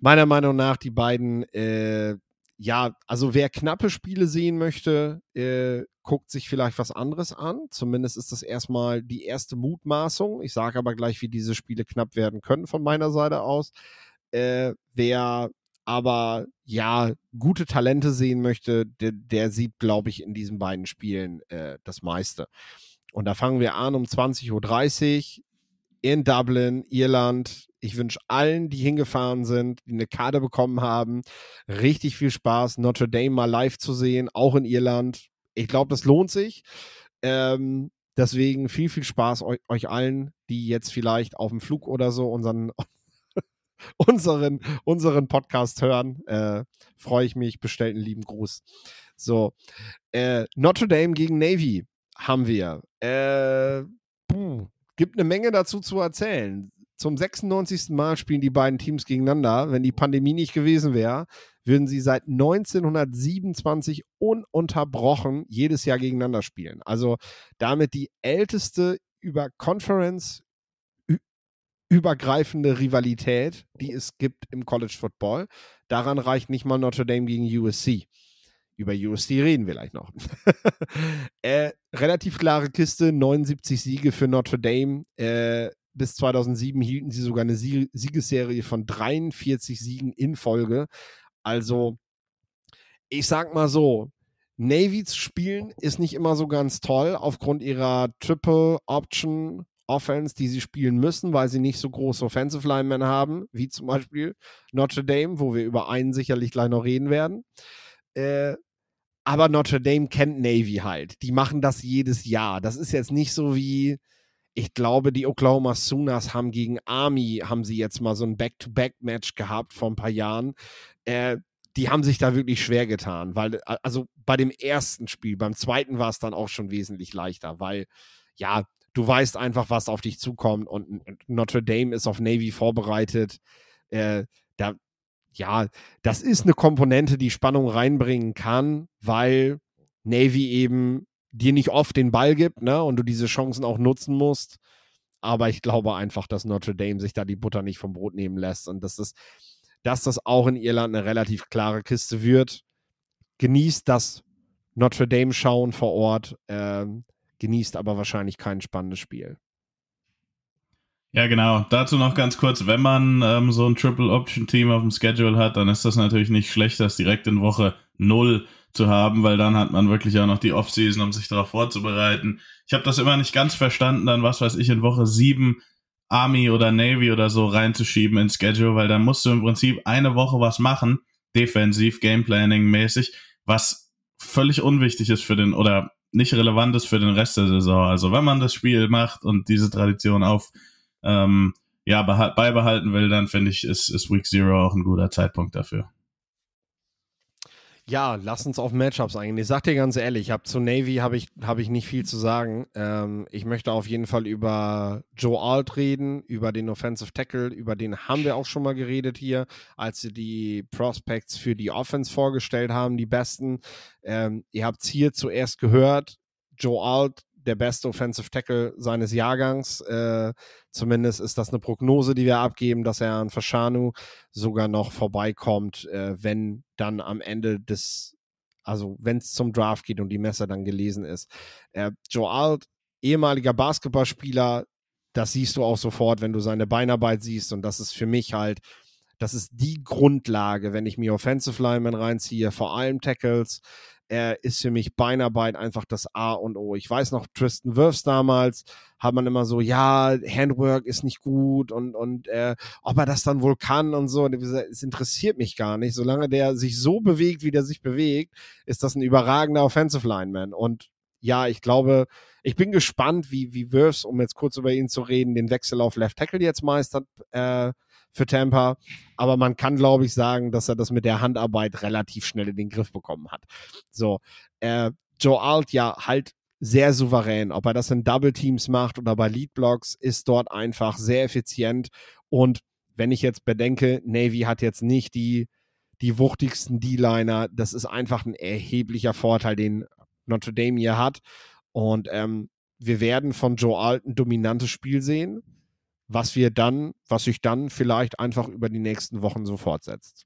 meiner Meinung nach die beiden, äh, ja, also wer knappe Spiele sehen möchte, äh, guckt sich vielleicht was anderes an. Zumindest ist das erstmal die erste Mutmaßung. Ich sage aber gleich, wie diese Spiele knapp werden können von meiner Seite aus. Äh, wer aber ja gute Talente sehen möchte, der, der sieht, glaube ich, in diesen beiden Spielen äh, das meiste. Und da fangen wir an um 20.30 Uhr in Dublin, Irland. Ich wünsche allen, die hingefahren sind, die eine Karte bekommen haben, richtig viel Spaß, Notre Dame mal live zu sehen, auch in Irland. Ich glaube, das lohnt sich. Ähm, deswegen viel, viel Spaß euch, euch allen, die jetzt vielleicht auf dem Flug oder so unseren, unseren, unseren Podcast hören, äh, freue ich mich. Bestellt einen lieben Gruß. So, äh, Notre Dame gegen Navy haben wir. Äh, puh, gibt eine Menge dazu zu erzählen. Zum 96. Mal spielen die beiden Teams gegeneinander. Wenn die Pandemie nicht gewesen wäre, würden sie seit 1927 ununterbrochen jedes Jahr gegeneinander spielen. Also damit die älteste über Conference übergreifende Rivalität, die es gibt im College Football. Daran reicht nicht mal Notre Dame gegen USC. Über USC reden wir gleich noch. äh, relativ klare Kiste, 79 Siege für Notre Dame. Äh, bis 2007 hielten sie sogar eine Siegesserie von 43 Siegen in Folge. Also, ich sag mal so, Navy zu spielen ist nicht immer so ganz toll aufgrund ihrer Triple Option Offense, die sie spielen müssen, weil sie nicht so große Offensive Linemen haben, wie zum Beispiel Notre Dame, wo wir über einen sicherlich gleich noch reden werden. Äh, aber Notre Dame kennt Navy halt. Die machen das jedes Jahr. Das ist jetzt nicht so wie, ich glaube, die Oklahoma Sooners haben gegen Army, haben sie jetzt mal so ein Back-to-Back-Match gehabt vor ein paar Jahren. Äh, die haben sich da wirklich schwer getan, weil, also bei dem ersten Spiel, beim zweiten war es dann auch schon wesentlich leichter, weil, ja, du weißt einfach, was auf dich zukommt und Notre Dame ist auf Navy vorbereitet. Äh, da, ja, das ist eine Komponente, die Spannung reinbringen kann, weil Navy eben dir nicht oft den Ball gibt, ne, und du diese Chancen auch nutzen musst. Aber ich glaube einfach, dass Notre Dame sich da die Butter nicht vom Brot nehmen lässt und dass das, dass das auch in Irland eine relativ klare Kiste wird. Genießt das Notre Dame schauen vor Ort, äh, genießt aber wahrscheinlich kein spannendes Spiel. Ja, genau. Dazu noch ganz kurz, wenn man ähm, so ein Triple Option Team auf dem Schedule hat, dann ist das natürlich nicht schlecht, das direkt in Woche 0 zu haben, weil dann hat man wirklich auch noch die Offseason, um sich darauf vorzubereiten. Ich habe das immer nicht ganz verstanden, dann was weiß ich, in Woche 7 Army oder Navy oder so reinzuschieben ins Schedule, weil dann musst du im Prinzip eine Woche was machen, defensiv, Gameplanning mäßig, was völlig unwichtig ist für den oder nicht relevant ist für den Rest der Saison. Also wenn man das Spiel macht und diese Tradition auf ähm, ja, beibehalten will, dann finde ich, ist, ist Week Zero auch ein guter Zeitpunkt dafür. Ja, lass uns auf Matchups eingehen. Ich sag dir ganz ehrlich, ich habe zu Navy habe ich, hab ich nicht viel zu sagen. Ähm, ich möchte auf jeden Fall über Joe Alt reden, über den Offensive Tackle, über den haben wir auch schon mal geredet hier, als sie die Prospects für die Offense vorgestellt haben, die besten. Ähm, ihr habt es hier zuerst gehört. Joe Alt der beste Offensive Tackle seines Jahrgangs. Äh, zumindest ist das eine Prognose, die wir abgeben, dass er an Fashanu sogar noch vorbeikommt, äh, wenn dann am Ende des, also wenn es zum Draft geht und die Messer dann gelesen ist. Äh, Joe Alt, ehemaliger Basketballspieler, das siehst du auch sofort, wenn du seine Beinarbeit siehst. Und das ist für mich halt, das ist die Grundlage, wenn ich mir Offensive Linemen reinziehe, vor allem Tackles er ist für mich Beinarbeit einfach das A und O. Ich weiß noch, Tristan Wirfs damals hat man immer so, ja, Handwork ist nicht gut und, und äh, ob er das dann wohl kann und so. Es interessiert mich gar nicht. Solange der sich so bewegt, wie der sich bewegt, ist das ein überragender Offensive Lineman. Und ja, ich glaube, ich bin gespannt, wie, wie Wirfs, um jetzt kurz über ihn zu reden, den Wechsel auf Left Tackle jetzt meistert. Äh, für Tampa. Aber man kann, glaube ich, sagen, dass er das mit der Handarbeit relativ schnell in den Griff bekommen hat. So, äh, Joe Alt ja halt sehr souverän. Ob er das in Double Teams macht oder bei Lead Blocks, ist dort einfach sehr effizient. Und wenn ich jetzt bedenke, Navy hat jetzt nicht die, die wuchtigsten D-Liner, das ist einfach ein erheblicher Vorteil, den Notre Dame hier hat. Und ähm, wir werden von Joe Alt ein dominantes Spiel sehen was wir dann, was sich dann vielleicht einfach über die nächsten Wochen so fortsetzt.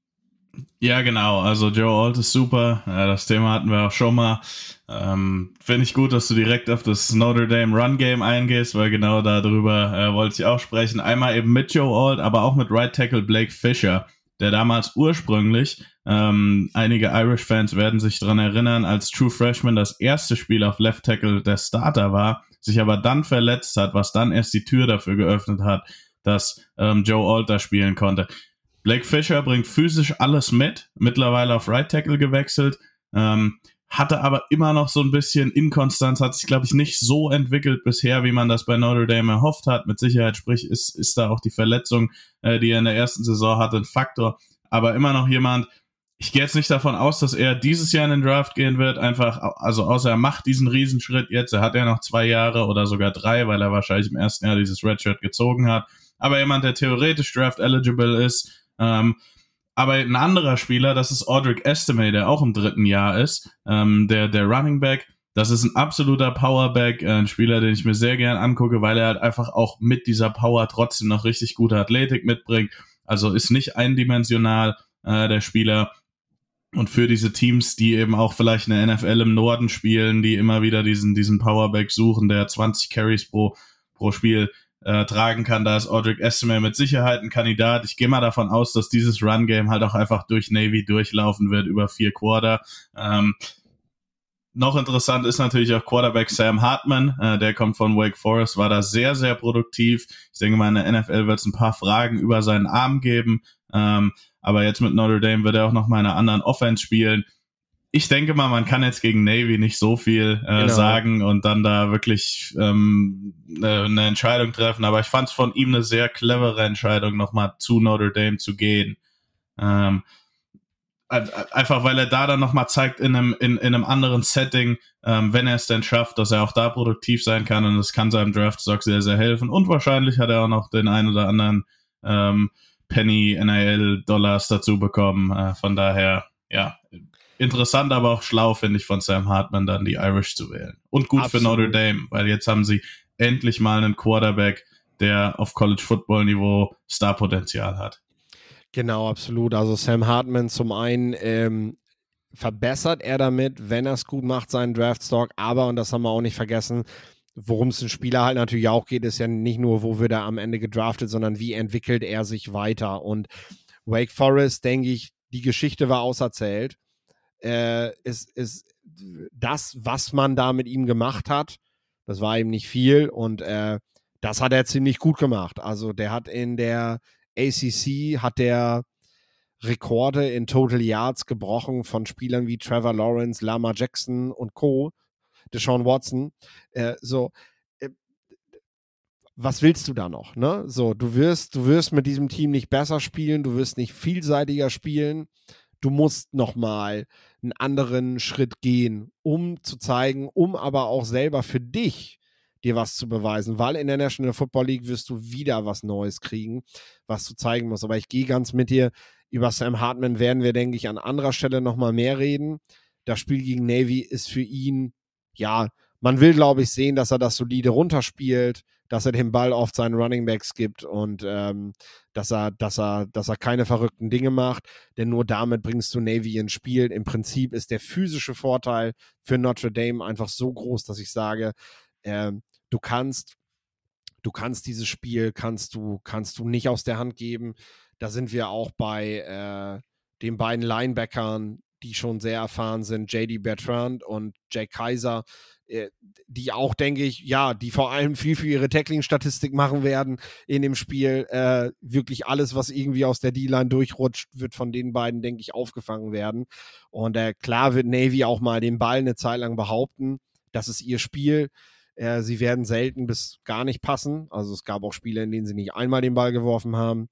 Ja, genau. Also Joe Alt ist super. Das Thema hatten wir auch schon mal. Ähm, Finde ich gut, dass du direkt auf das Notre Dame Run Game eingehst, weil genau darüber äh, wollte ich auch sprechen. Einmal eben mit Joe Alt, aber auch mit Right Tackle Blake Fisher, der damals ursprünglich, ähm, einige Irish-Fans werden sich daran erinnern, als True Freshman das erste Spiel auf Left Tackle der Starter war sich aber dann verletzt hat, was dann erst die Tür dafür geöffnet hat, dass ähm, Joe Alter spielen konnte. Blake Fisher bringt physisch alles mit, mittlerweile auf Right Tackle gewechselt, ähm, hatte aber immer noch so ein bisschen Inkonstanz, hat sich, glaube ich, nicht so entwickelt bisher, wie man das bei Notre Dame erhofft hat. Mit Sicherheit, sprich, ist, ist da auch die Verletzung, äh, die er in der ersten Saison hatte, ein Faktor. Aber immer noch jemand, ich gehe jetzt nicht davon aus, dass er dieses Jahr in den Draft gehen wird. Einfach, also außer er macht diesen Riesenschritt jetzt. Er hat ja noch zwei Jahre oder sogar drei, weil er wahrscheinlich im ersten Jahr dieses Redshirt gezogen hat. Aber jemand, der theoretisch Draft eligible ist. Ähm, aber ein anderer Spieler, das ist Audric Estime, der auch im dritten Jahr ist, ähm, der, der Running Back. Das ist ein absoluter Powerback, äh, ein Spieler, den ich mir sehr gern angucke, weil er halt einfach auch mit dieser Power trotzdem noch richtig gute Athletik mitbringt. Also ist nicht eindimensional, äh, der Spieler und für diese Teams, die eben auch vielleicht eine NFL im Norden spielen, die immer wieder diesen, diesen Powerback suchen, der 20 Carries pro, pro Spiel äh, tragen kann, da ist Audric Estime mit Sicherheit ein Kandidat. Ich gehe mal davon aus, dass dieses Run-Game halt auch einfach durch Navy durchlaufen wird über vier Quarter. Ähm, noch interessant ist natürlich auch Quarterback Sam Hartman, äh, der kommt von Wake Forest, war da sehr, sehr produktiv. Ich denke mal, in der NFL wird es ein paar Fragen über seinen Arm geben. Ähm, aber jetzt mit Notre Dame wird er auch noch mal in einer anderen Offense spielen. Ich denke mal, man kann jetzt gegen Navy nicht so viel äh, genau. sagen und dann da wirklich ähm, eine, eine Entscheidung treffen. Aber ich fand es von ihm eine sehr clevere Entscheidung, nochmal zu Notre Dame zu gehen. Ähm, einfach weil er da dann nochmal zeigt in einem, in, in einem anderen Setting, ähm, wenn er es denn schafft, dass er auch da produktiv sein kann und es kann seinem Draft-Stock sehr, sehr helfen. Und wahrscheinlich hat er auch noch den einen oder anderen ähm, Penny NIL Dollars dazu bekommen. Äh, von daher, ja, interessant, aber auch schlau, finde ich, von Sam Hartman dann die Irish zu wählen. Und gut Absolut. für Notre Dame, weil jetzt haben sie endlich mal einen Quarterback, der auf College Football Niveau Starpotenzial hat. Genau, absolut. Also Sam Hartman zum einen ähm, verbessert er damit, wenn er es gut macht, seinen Draftstock. Aber, und das haben wir auch nicht vergessen, worum es ein Spieler halt natürlich auch geht, ist ja nicht nur, wo wird er am Ende gedraftet, sondern wie entwickelt er sich weiter. Und Wake Forest, denke ich, die Geschichte war auserzählt. Äh, ist, ist das, was man da mit ihm gemacht hat, das war ihm nicht viel und äh, das hat er ziemlich gut gemacht. Also der hat in der ACC hat der Rekorde in Total Yards gebrochen von Spielern wie Trevor Lawrence, Lama Jackson und Co. Deshaun Watson. Äh, so, äh, was willst du da noch? Ne? So, du wirst, du wirst mit diesem Team nicht besser spielen, du wirst nicht vielseitiger spielen. Du musst nochmal einen anderen Schritt gehen, um zu zeigen, um aber auch selber für dich dir was zu beweisen, weil in der National Football League wirst du wieder was Neues kriegen, was du zeigen musst. Aber ich gehe ganz mit dir. Über Sam Hartman werden wir, denke ich, an anderer Stelle nochmal mehr reden. Das Spiel gegen Navy ist für ihn, ja, man will, glaube ich, sehen, dass er das solide runterspielt, dass er den Ball oft seinen Running Backs gibt und ähm, dass er, dass er, dass er keine verrückten Dinge macht. Denn nur damit bringst du Navy ins Spiel. Im Prinzip ist der physische Vorteil für Notre Dame einfach so groß, dass ich sage, äh, du kannst, du kannst dieses Spiel, kannst du, kannst du nicht aus der Hand geben. Da sind wir auch bei äh, den beiden Linebackern, die schon sehr erfahren sind, JD Bertrand und Jake Kaiser, äh, die auch, denke ich, ja, die vor allem viel für ihre Tackling-Statistik machen werden in dem Spiel. Äh, wirklich alles, was irgendwie aus der D-Line durchrutscht, wird von den beiden, denke ich, aufgefangen werden. Und äh, klar wird Navy auch mal den Ball eine Zeit lang behaupten. Das ist ihr Spiel. Äh, sie werden selten bis gar nicht passen. Also es gab auch Spiele, in denen sie nicht einmal den Ball geworfen haben.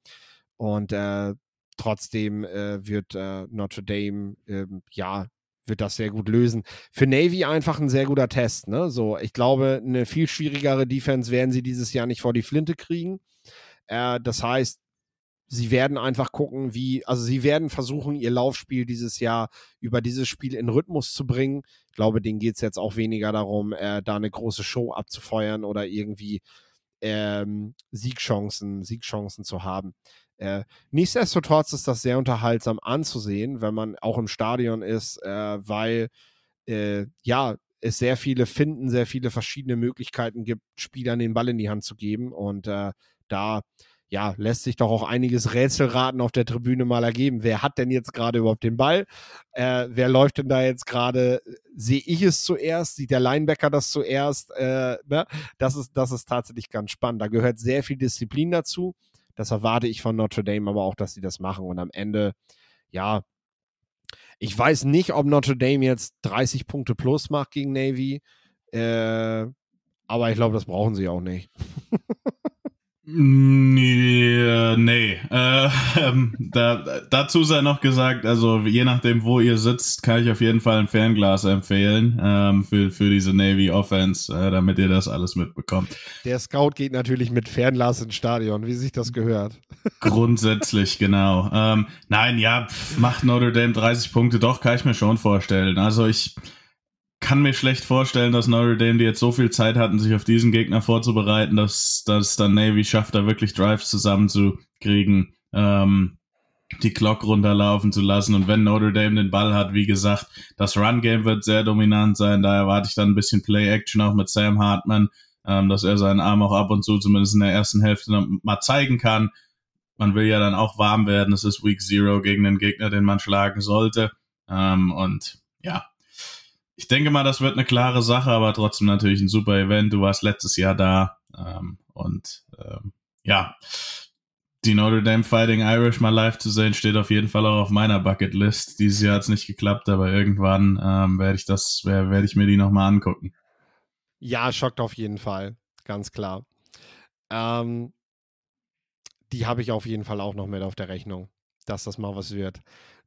Und äh, trotzdem äh, wird äh, Notre Dame, ähm, ja, wird das sehr gut lösen. Für Navy einfach ein sehr guter Test. Ne? So, ich glaube, eine viel schwierigere Defense werden sie dieses Jahr nicht vor die Flinte kriegen. Äh, das heißt, sie werden einfach gucken, wie, also sie werden versuchen, ihr Laufspiel dieses Jahr über dieses Spiel in Rhythmus zu bringen. Ich glaube, denen geht es jetzt auch weniger darum, äh, da eine große Show abzufeuern oder irgendwie ähm, Siegchancen, Siegchancen zu haben. Äh, nichtsdestotrotz ist das sehr unterhaltsam anzusehen, wenn man auch im Stadion ist, äh, weil äh, ja, es sehr viele finden, sehr viele verschiedene Möglichkeiten gibt, Spielern den Ball in die Hand zu geben. Und äh, da ja, lässt sich doch auch einiges Rätselraten auf der Tribüne mal ergeben. Wer hat denn jetzt gerade überhaupt den Ball? Äh, wer läuft denn da jetzt gerade? Sehe ich es zuerst? Sieht der Linebacker das zuerst? Äh, ne? das, ist, das ist tatsächlich ganz spannend. Da gehört sehr viel Disziplin dazu. Das erwarte ich von Notre Dame aber auch, dass sie das machen. Und am Ende, ja, ich weiß nicht, ob Notre Dame jetzt 30 Punkte plus macht gegen Navy. Äh, aber ich glaube, das brauchen sie auch nicht. Nee, ähm, da, dazu sei noch gesagt, also je nachdem, wo ihr sitzt, kann ich auf jeden Fall ein Fernglas empfehlen ähm, für, für diese Navy Offense, äh, damit ihr das alles mitbekommt. Der Scout geht natürlich mit Fernglas ins Stadion, wie sich das gehört. Grundsätzlich, genau. Ähm, nein, ja, pf, macht Notre Dame 30 Punkte, doch, kann ich mir schon vorstellen. Also ich kann mir schlecht vorstellen, dass Notre Dame, die jetzt so viel Zeit hatten, sich auf diesen Gegner vorzubereiten, dass, dass dann Navy schafft, da wirklich Drives zusammenzukriegen, ähm, die Clock runterlaufen zu lassen. Und wenn Notre Dame den Ball hat, wie gesagt, das Run-Game wird sehr dominant sein. Da erwarte ich dann ein bisschen Play-Action auch mit Sam Hartman, ähm, dass er seinen Arm auch ab und zu zumindest in der ersten Hälfte mal zeigen kann. Man will ja dann auch warm werden. Es ist Week Zero gegen den Gegner, den man schlagen sollte. Ähm, und ja, ich denke mal, das wird eine klare Sache, aber trotzdem natürlich ein super Event. Du warst letztes Jahr da ähm, und ähm, ja, die Notre Dame Fighting Irish mal live zu sehen, steht auf jeden Fall auch auf meiner Bucketlist. Dieses Jahr hat es nicht geklappt, aber irgendwann ähm, werde ich das, werde werd ich mir die nochmal angucken. Ja, schockt auf jeden Fall, ganz klar. Ähm, die habe ich auf jeden Fall auch noch mit auf der Rechnung, dass das mal was wird.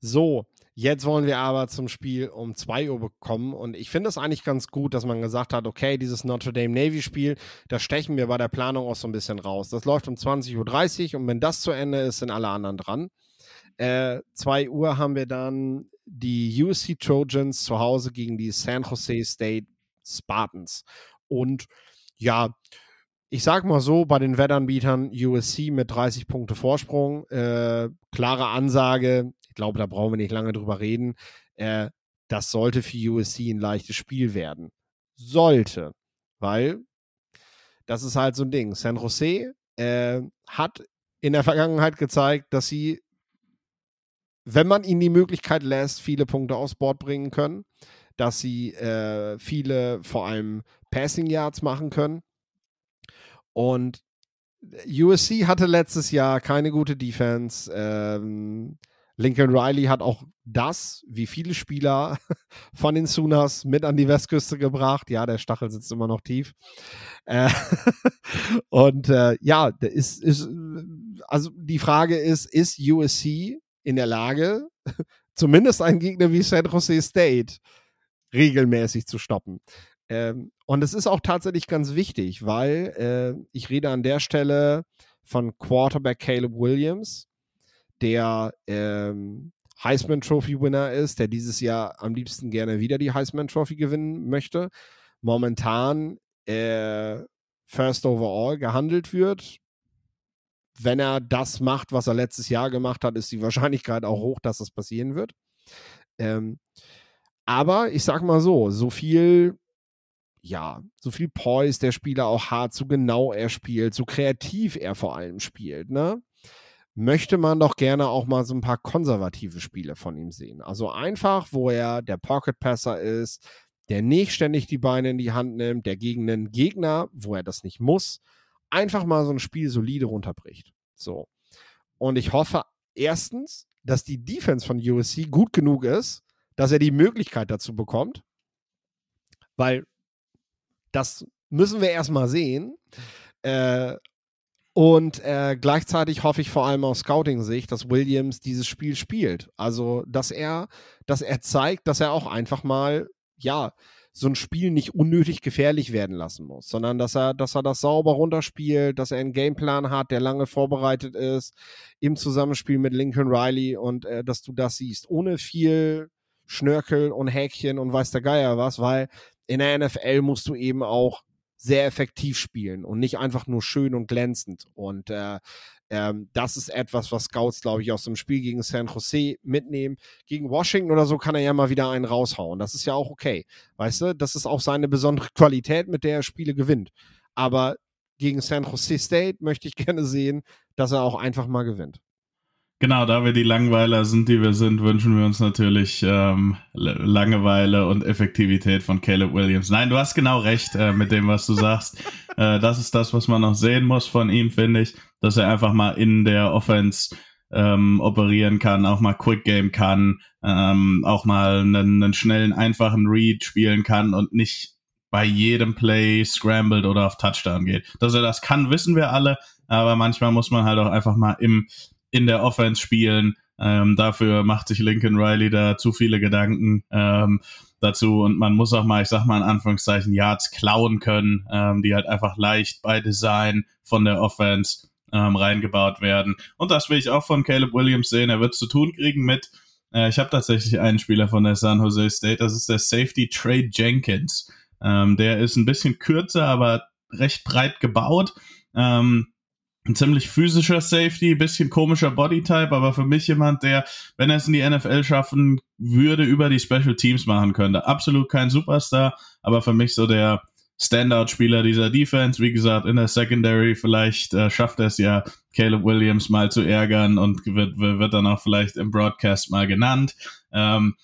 So, Jetzt wollen wir aber zum Spiel um 2 Uhr bekommen. Und ich finde es eigentlich ganz gut, dass man gesagt hat, okay, dieses Notre Dame Navy-Spiel, das stechen wir bei der Planung auch so ein bisschen raus. Das läuft um 20.30 Uhr und wenn das zu Ende ist, sind alle anderen dran. Äh, 2 Uhr haben wir dann die USC Trojans zu Hause gegen die San Jose State Spartans. Und ja, ich sag mal so, bei den Wettanbietern USC mit 30 Punkte Vorsprung, äh, klare Ansage, ich glaube, da brauchen wir nicht lange drüber reden. Äh, das sollte für USC ein leichtes Spiel werden. Sollte. Weil das ist halt so ein Ding. San Jose äh, hat in der Vergangenheit gezeigt, dass sie, wenn man ihnen die Möglichkeit lässt, viele Punkte aufs Board bringen können, dass sie äh, viele, vor allem Passing Yards machen können. Und USC hatte letztes Jahr keine gute Defense. Ähm, Lincoln Riley hat auch das, wie viele Spieler von den Sooners, mit an die Westküste gebracht. Ja, der Stachel sitzt immer noch tief. Äh, und äh, ja, ist, ist, also die Frage ist, ist USC in der Lage, zumindest einen Gegner wie San Jose State regelmäßig zu stoppen? Ähm, und es ist auch tatsächlich ganz wichtig, weil äh, ich rede an der Stelle von Quarterback Caleb Williams, der ähm, Heisman Trophy Winner ist, der dieses Jahr am liebsten gerne wieder die Heisman Trophy gewinnen möchte. Momentan äh, First Overall gehandelt wird. Wenn er das macht, was er letztes Jahr gemacht hat, ist die Wahrscheinlichkeit auch hoch, dass das passieren wird. Ähm, aber ich sag mal so, so viel ja, so viel Poise der Spieler auch hat, so genau er spielt, so kreativ er vor allem spielt, ne? Möchte man doch gerne auch mal so ein paar konservative Spiele von ihm sehen. Also einfach, wo er der Pocket Passer ist, der nicht ständig die Beine in die Hand nimmt, der gegen einen Gegner, wo er das nicht muss, einfach mal so ein Spiel solide runterbricht. So. Und ich hoffe erstens, dass die Defense von USC gut genug ist, dass er die Möglichkeit dazu bekommt, weil das müssen wir erstmal sehen. Äh, und äh, gleichzeitig hoffe ich vor allem aus Scouting-Sicht, dass Williams dieses Spiel spielt. Also, dass er, dass er zeigt, dass er auch einfach mal, ja, so ein Spiel nicht unnötig gefährlich werden lassen muss, sondern dass er, dass er das sauber runterspielt, dass er einen Gameplan hat, der lange vorbereitet ist, im Zusammenspiel mit Lincoln Riley und äh, dass du das siehst, ohne viel Schnörkel und Häkchen und weiß der Geier was, weil in der NFL musst du eben auch sehr effektiv spielen und nicht einfach nur schön und glänzend. Und äh, ähm, das ist etwas, was Scouts, glaube ich, aus dem Spiel gegen San Jose mitnehmen. Gegen Washington oder so kann er ja mal wieder einen raushauen. Das ist ja auch okay. Weißt du, das ist auch seine besondere Qualität, mit der er Spiele gewinnt. Aber gegen San Jose State möchte ich gerne sehen, dass er auch einfach mal gewinnt. Genau, da wir die Langweiler sind, die wir sind, wünschen wir uns natürlich ähm, Langeweile und Effektivität von Caleb Williams. Nein, du hast genau recht äh, mit dem, was du sagst. äh, das ist das, was man noch sehen muss von ihm, finde ich, dass er einfach mal in der Offense ähm, operieren kann, auch mal Quick Game kann, ähm, auch mal einen, einen schnellen, einfachen Read spielen kann und nicht bei jedem Play scrambled oder auf Touchdown geht. Dass er das kann, wissen wir alle, aber manchmal muss man halt auch einfach mal im in der Offense spielen. Ähm, dafür macht sich Lincoln Riley da zu viele Gedanken ähm, dazu und man muss auch mal, ich sag mal in Anführungszeichen, Yards klauen können, ähm, die halt einfach leicht bei Design von der Offense ähm, reingebaut werden. Und das will ich auch von Caleb Williams sehen. Er wird zu tun kriegen mit, äh, ich habe tatsächlich einen Spieler von der San Jose State, das ist der Safety Trey Jenkins. Ähm, der ist ein bisschen kürzer, aber recht breit gebaut. Ähm, ein ziemlich physischer Safety, bisschen komischer Bodytype, aber für mich jemand, der, wenn er es in die NFL schaffen würde, über die Special Teams machen könnte. Absolut kein Superstar, aber für mich so der Standout-Spieler dieser Defense. Wie gesagt, in der Secondary vielleicht äh, schafft er es ja, Caleb Williams mal zu ärgern und wird, wird dann auch vielleicht im Broadcast mal genannt. Ähm,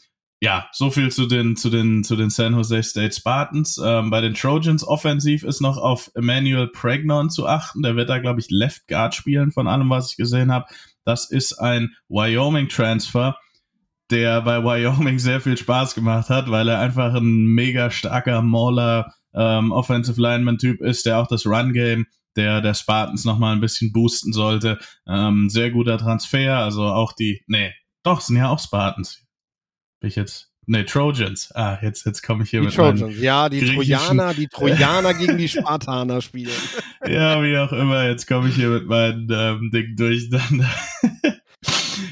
ja, so viel zu den, zu den, zu den San Jose State Spartans. Ähm, bei den Trojans offensiv ist noch auf Emmanuel Pregnon zu achten. Der wird da, glaube ich, Left Guard spielen von allem, was ich gesehen habe. Das ist ein Wyoming-Transfer, der bei Wyoming sehr viel Spaß gemacht hat, weil er einfach ein mega starker Mauler ähm, Offensive Lineman-Typ ist, der auch das Run-Game der, der Spartans nochmal ein bisschen boosten sollte. Ähm, sehr guter Transfer, also auch die, nee, doch, sind ja auch Spartans bin ich jetzt Nee, Trojans. Ah, jetzt, jetzt komme ich hier die mit Trojans. Ja, die Trojaner, die Trojaner gegen die Spartaner spielen. ja, wie auch immer. Jetzt komme ich hier mit meinen ähm, Dingen durcheinander.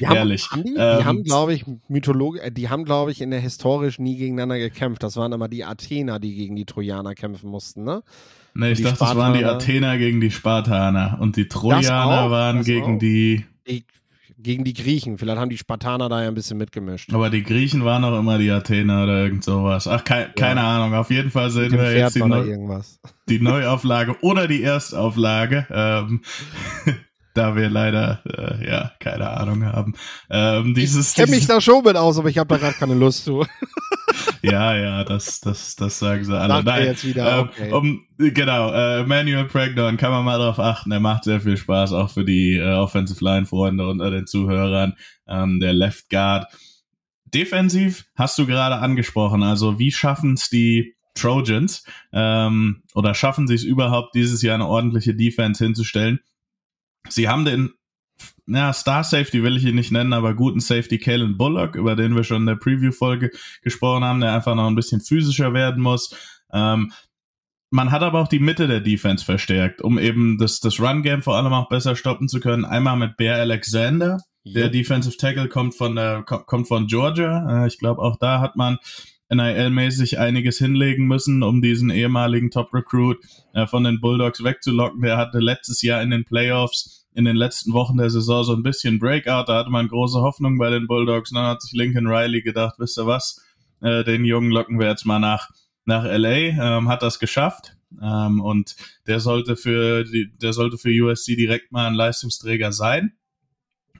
Die haben, Ehrlich. Haben die, die ähm, haben, glaube ich, Mythologie, äh, die haben, glaube ich, in der historisch nie gegeneinander gekämpft. Das waren immer die Athener, die gegen die Trojaner kämpfen mussten, ne? Nee, ich dachte, Spartaner, das waren die Athener gegen die Spartaner und die Trojaner auch, waren gegen auch. die. Ich gegen die Griechen. Vielleicht haben die Spartaner da ja ein bisschen mitgemischt. Aber die Griechen waren auch immer die Athener oder irgend sowas. Ach, ke keine Ahnung. Auf jeden Fall sehen wir jetzt die, Neu die, Neuauflage oder die Erstauflage. Ähm, da wir leider, äh, ja, keine Ahnung haben. Ähm, dieses, ich kenne mich da schon mit aus, aber ich habe da gerade keine Lust zu. ja, ja, das, das, das sagen sie alle. Nein, jetzt wieder, äh, okay. um, genau, äh, Manuel Pregnon, kann man mal drauf achten, er macht sehr viel Spaß, auch für die äh, Offensive Line-Freunde unter den Zuhörern, ähm, der Left Guard. Defensiv hast du gerade angesprochen, also wie schaffen es die Trojans ähm, oder schaffen sie es überhaupt, dieses Jahr eine ordentliche Defense hinzustellen? Sie haben den ja, Star Safety will ich ihn nicht nennen, aber guten Safety Kalen Bullock, über den wir schon in der Preview-Folge gesprochen haben, der einfach noch ein bisschen physischer werden muss. Ähm, man hat aber auch die Mitte der Defense verstärkt, um eben das, das Run-Game vor allem auch besser stoppen zu können. Einmal mit Bear Alexander, der. Defensive Tackle kommt von der, kommt von Georgia. Äh, ich glaube, auch da hat man NIL-mäßig einiges hinlegen müssen, um diesen ehemaligen Top-Recruit äh, von den Bulldogs wegzulocken. Der hatte letztes Jahr in den Playoffs in den letzten Wochen der Saison so ein bisschen Breakout. Da hatte man große Hoffnung bei den Bulldogs. dann hat sich Lincoln Riley gedacht, wisst ihr was, äh, den Jungen locken wir jetzt mal nach, nach LA. Ähm, hat das geschafft. Ähm, und der sollte für die, der sollte für USC direkt mal ein Leistungsträger sein.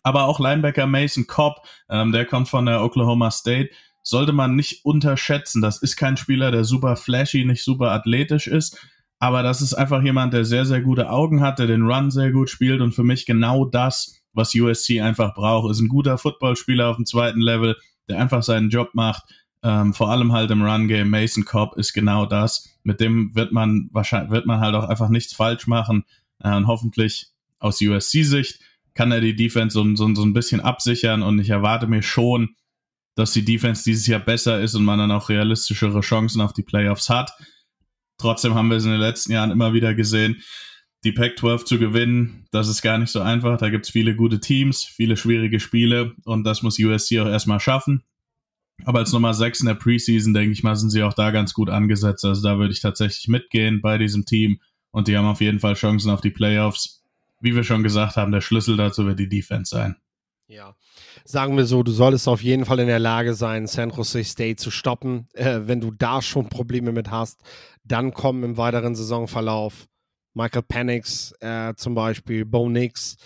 Aber auch Linebacker Mason Cobb, ähm, der kommt von der Oklahoma State, sollte man nicht unterschätzen. Das ist kein Spieler, der super flashy, nicht super athletisch ist, aber das ist einfach jemand, der sehr, sehr gute Augen hat, der den Run sehr gut spielt und für mich genau das, was USC einfach braucht, ist ein guter Footballspieler auf dem zweiten Level, der einfach seinen Job macht, ähm, vor allem halt im Run-Game. Mason Cobb ist genau das. Mit dem wird man wahrscheinlich, wird man halt auch einfach nichts falsch machen äh, und hoffentlich aus USC-Sicht kann er die Defense so, so, so ein bisschen absichern und ich erwarte mir schon, dass die Defense dieses Jahr besser ist und man dann auch realistischere Chancen auf die Playoffs hat. Trotzdem haben wir es in den letzten Jahren immer wieder gesehen, die Pac-12 zu gewinnen, das ist gar nicht so einfach. Da gibt es viele gute Teams, viele schwierige Spiele und das muss USC auch erstmal schaffen. Aber als Nummer 6 in der Preseason, denke ich mal, sind sie auch da ganz gut angesetzt. Also da würde ich tatsächlich mitgehen bei diesem Team und die haben auf jeden Fall Chancen auf die Playoffs. Wie wir schon gesagt haben, der Schlüssel dazu wird die Defense sein. Ja, sagen wir so, du solltest auf jeden Fall in der Lage sein, San Jose State zu stoppen. Äh, wenn du da schon Probleme mit hast, dann kommen im weiteren Saisonverlauf Michael Panix äh, zum Beispiel, Bo Nix,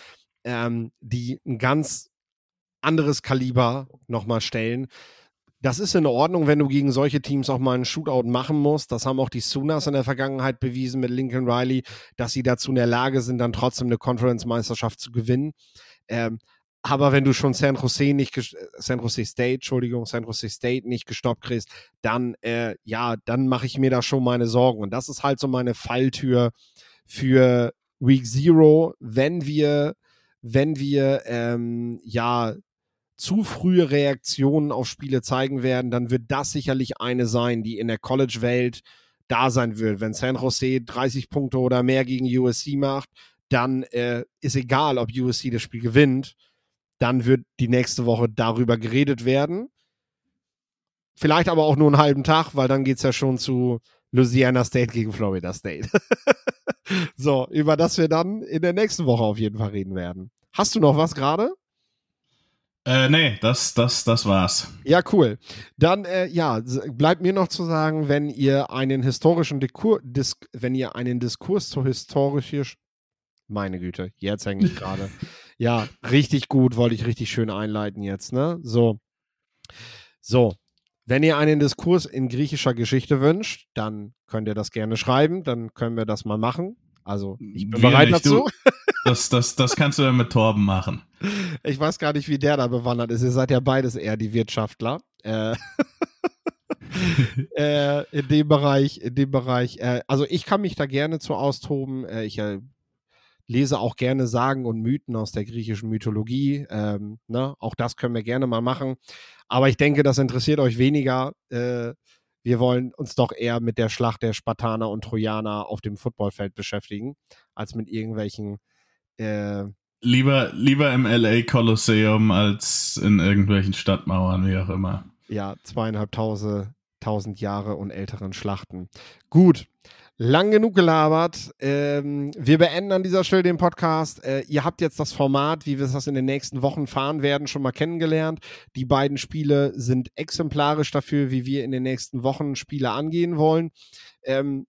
ähm, die ein ganz anderes Kaliber nochmal stellen. Das ist in Ordnung, wenn du gegen solche Teams auch mal einen Shootout machen musst. Das haben auch die Sooners in der Vergangenheit bewiesen mit Lincoln Riley, dass sie dazu in der Lage sind, dann trotzdem eine Conference-Meisterschaft zu gewinnen. Ähm, aber wenn du schon San Jose nicht, San Jose State, Entschuldigung, San Jose State nicht gestoppt kriegst, dann, äh, ja, dann mache ich mir da schon meine Sorgen. Und das ist halt so meine Falltür für Week Zero, wenn wir, wenn wir, ähm, ja, zu frühe Reaktionen auf Spiele zeigen werden, dann wird das sicherlich eine sein, die in der College-Welt da sein wird. Wenn San Jose 30 Punkte oder mehr gegen USC macht, dann äh, ist egal, ob USC das Spiel gewinnt dann wird die nächste Woche darüber geredet werden. Vielleicht aber auch nur einen halben Tag, weil dann geht es ja schon zu Louisiana State gegen Florida State. so, über das wir dann in der nächsten Woche auf jeden Fall reden werden. Hast du noch was gerade? Äh, nee, das, das, das war's. Ja, cool. Dann, äh, ja, bleibt mir noch zu sagen, wenn ihr einen historischen Dikur Dis wenn ihr einen Diskurs zu historisch, meine Güte, jetzt hänge ich gerade. Ja, richtig gut, wollte ich richtig schön einleiten jetzt, ne? So. So. Wenn ihr einen Diskurs in griechischer Geschichte wünscht, dann könnt ihr das gerne schreiben, dann können wir das mal machen. Also, ich bin wir bereit nicht, dazu. Du, das, das, das kannst du ja mit Torben machen. Ich weiß gar nicht, wie der da bewandert ist. Ihr seid ja beides eher die Wirtschaftler. Äh, äh, in dem Bereich, in dem Bereich. Äh, also ich kann mich da gerne zu austoben. Äh, ich äh, lese auch gerne Sagen und Mythen aus der griechischen Mythologie. Ähm, ne? Auch das können wir gerne mal machen. Aber ich denke, das interessiert euch weniger. Äh, wir wollen uns doch eher mit der Schlacht der Spartaner und Trojaner auf dem Footballfeld beschäftigen, als mit irgendwelchen. Äh, lieber, lieber im LA Kolosseum als in irgendwelchen Stadtmauern, wie auch immer. Ja, zweieinhalbtausend Jahre und älteren Schlachten. Gut, Lang genug gelabert. Ähm, wir beenden an dieser Stelle den Podcast. Äh, ihr habt jetzt das Format, wie wir das in den nächsten Wochen fahren werden, schon mal kennengelernt. Die beiden Spiele sind exemplarisch dafür, wie wir in den nächsten Wochen Spiele angehen wollen. Ähm,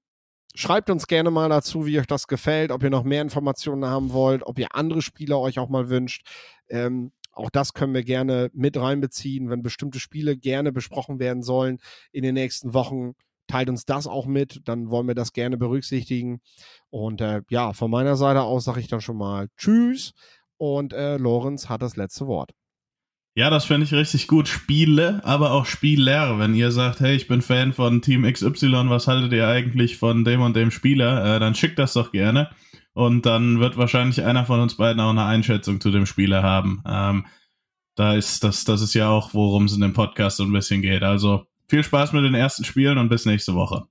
schreibt uns gerne mal dazu, wie euch das gefällt, ob ihr noch mehr Informationen haben wollt, ob ihr andere Spiele euch auch mal wünscht. Ähm, auch das können wir gerne mit reinbeziehen, wenn bestimmte Spiele gerne besprochen werden sollen in den nächsten Wochen. Teilt uns das auch mit, dann wollen wir das gerne berücksichtigen. Und äh, ja, von meiner Seite aus sage ich dann schon mal Tschüss und äh, Lorenz hat das letzte Wort. Ja, das finde ich richtig gut. Spiele, aber auch Spieler. Wenn ihr sagt, hey, ich bin Fan von Team XY, was haltet ihr eigentlich von dem und dem Spieler? Äh, dann schickt das doch gerne. Und dann wird wahrscheinlich einer von uns beiden auch eine Einschätzung zu dem Spieler haben. Ähm, da ist das, das ist ja auch, worum es in dem Podcast so ein bisschen geht. Also viel Spaß mit den ersten Spielen und bis nächste Woche.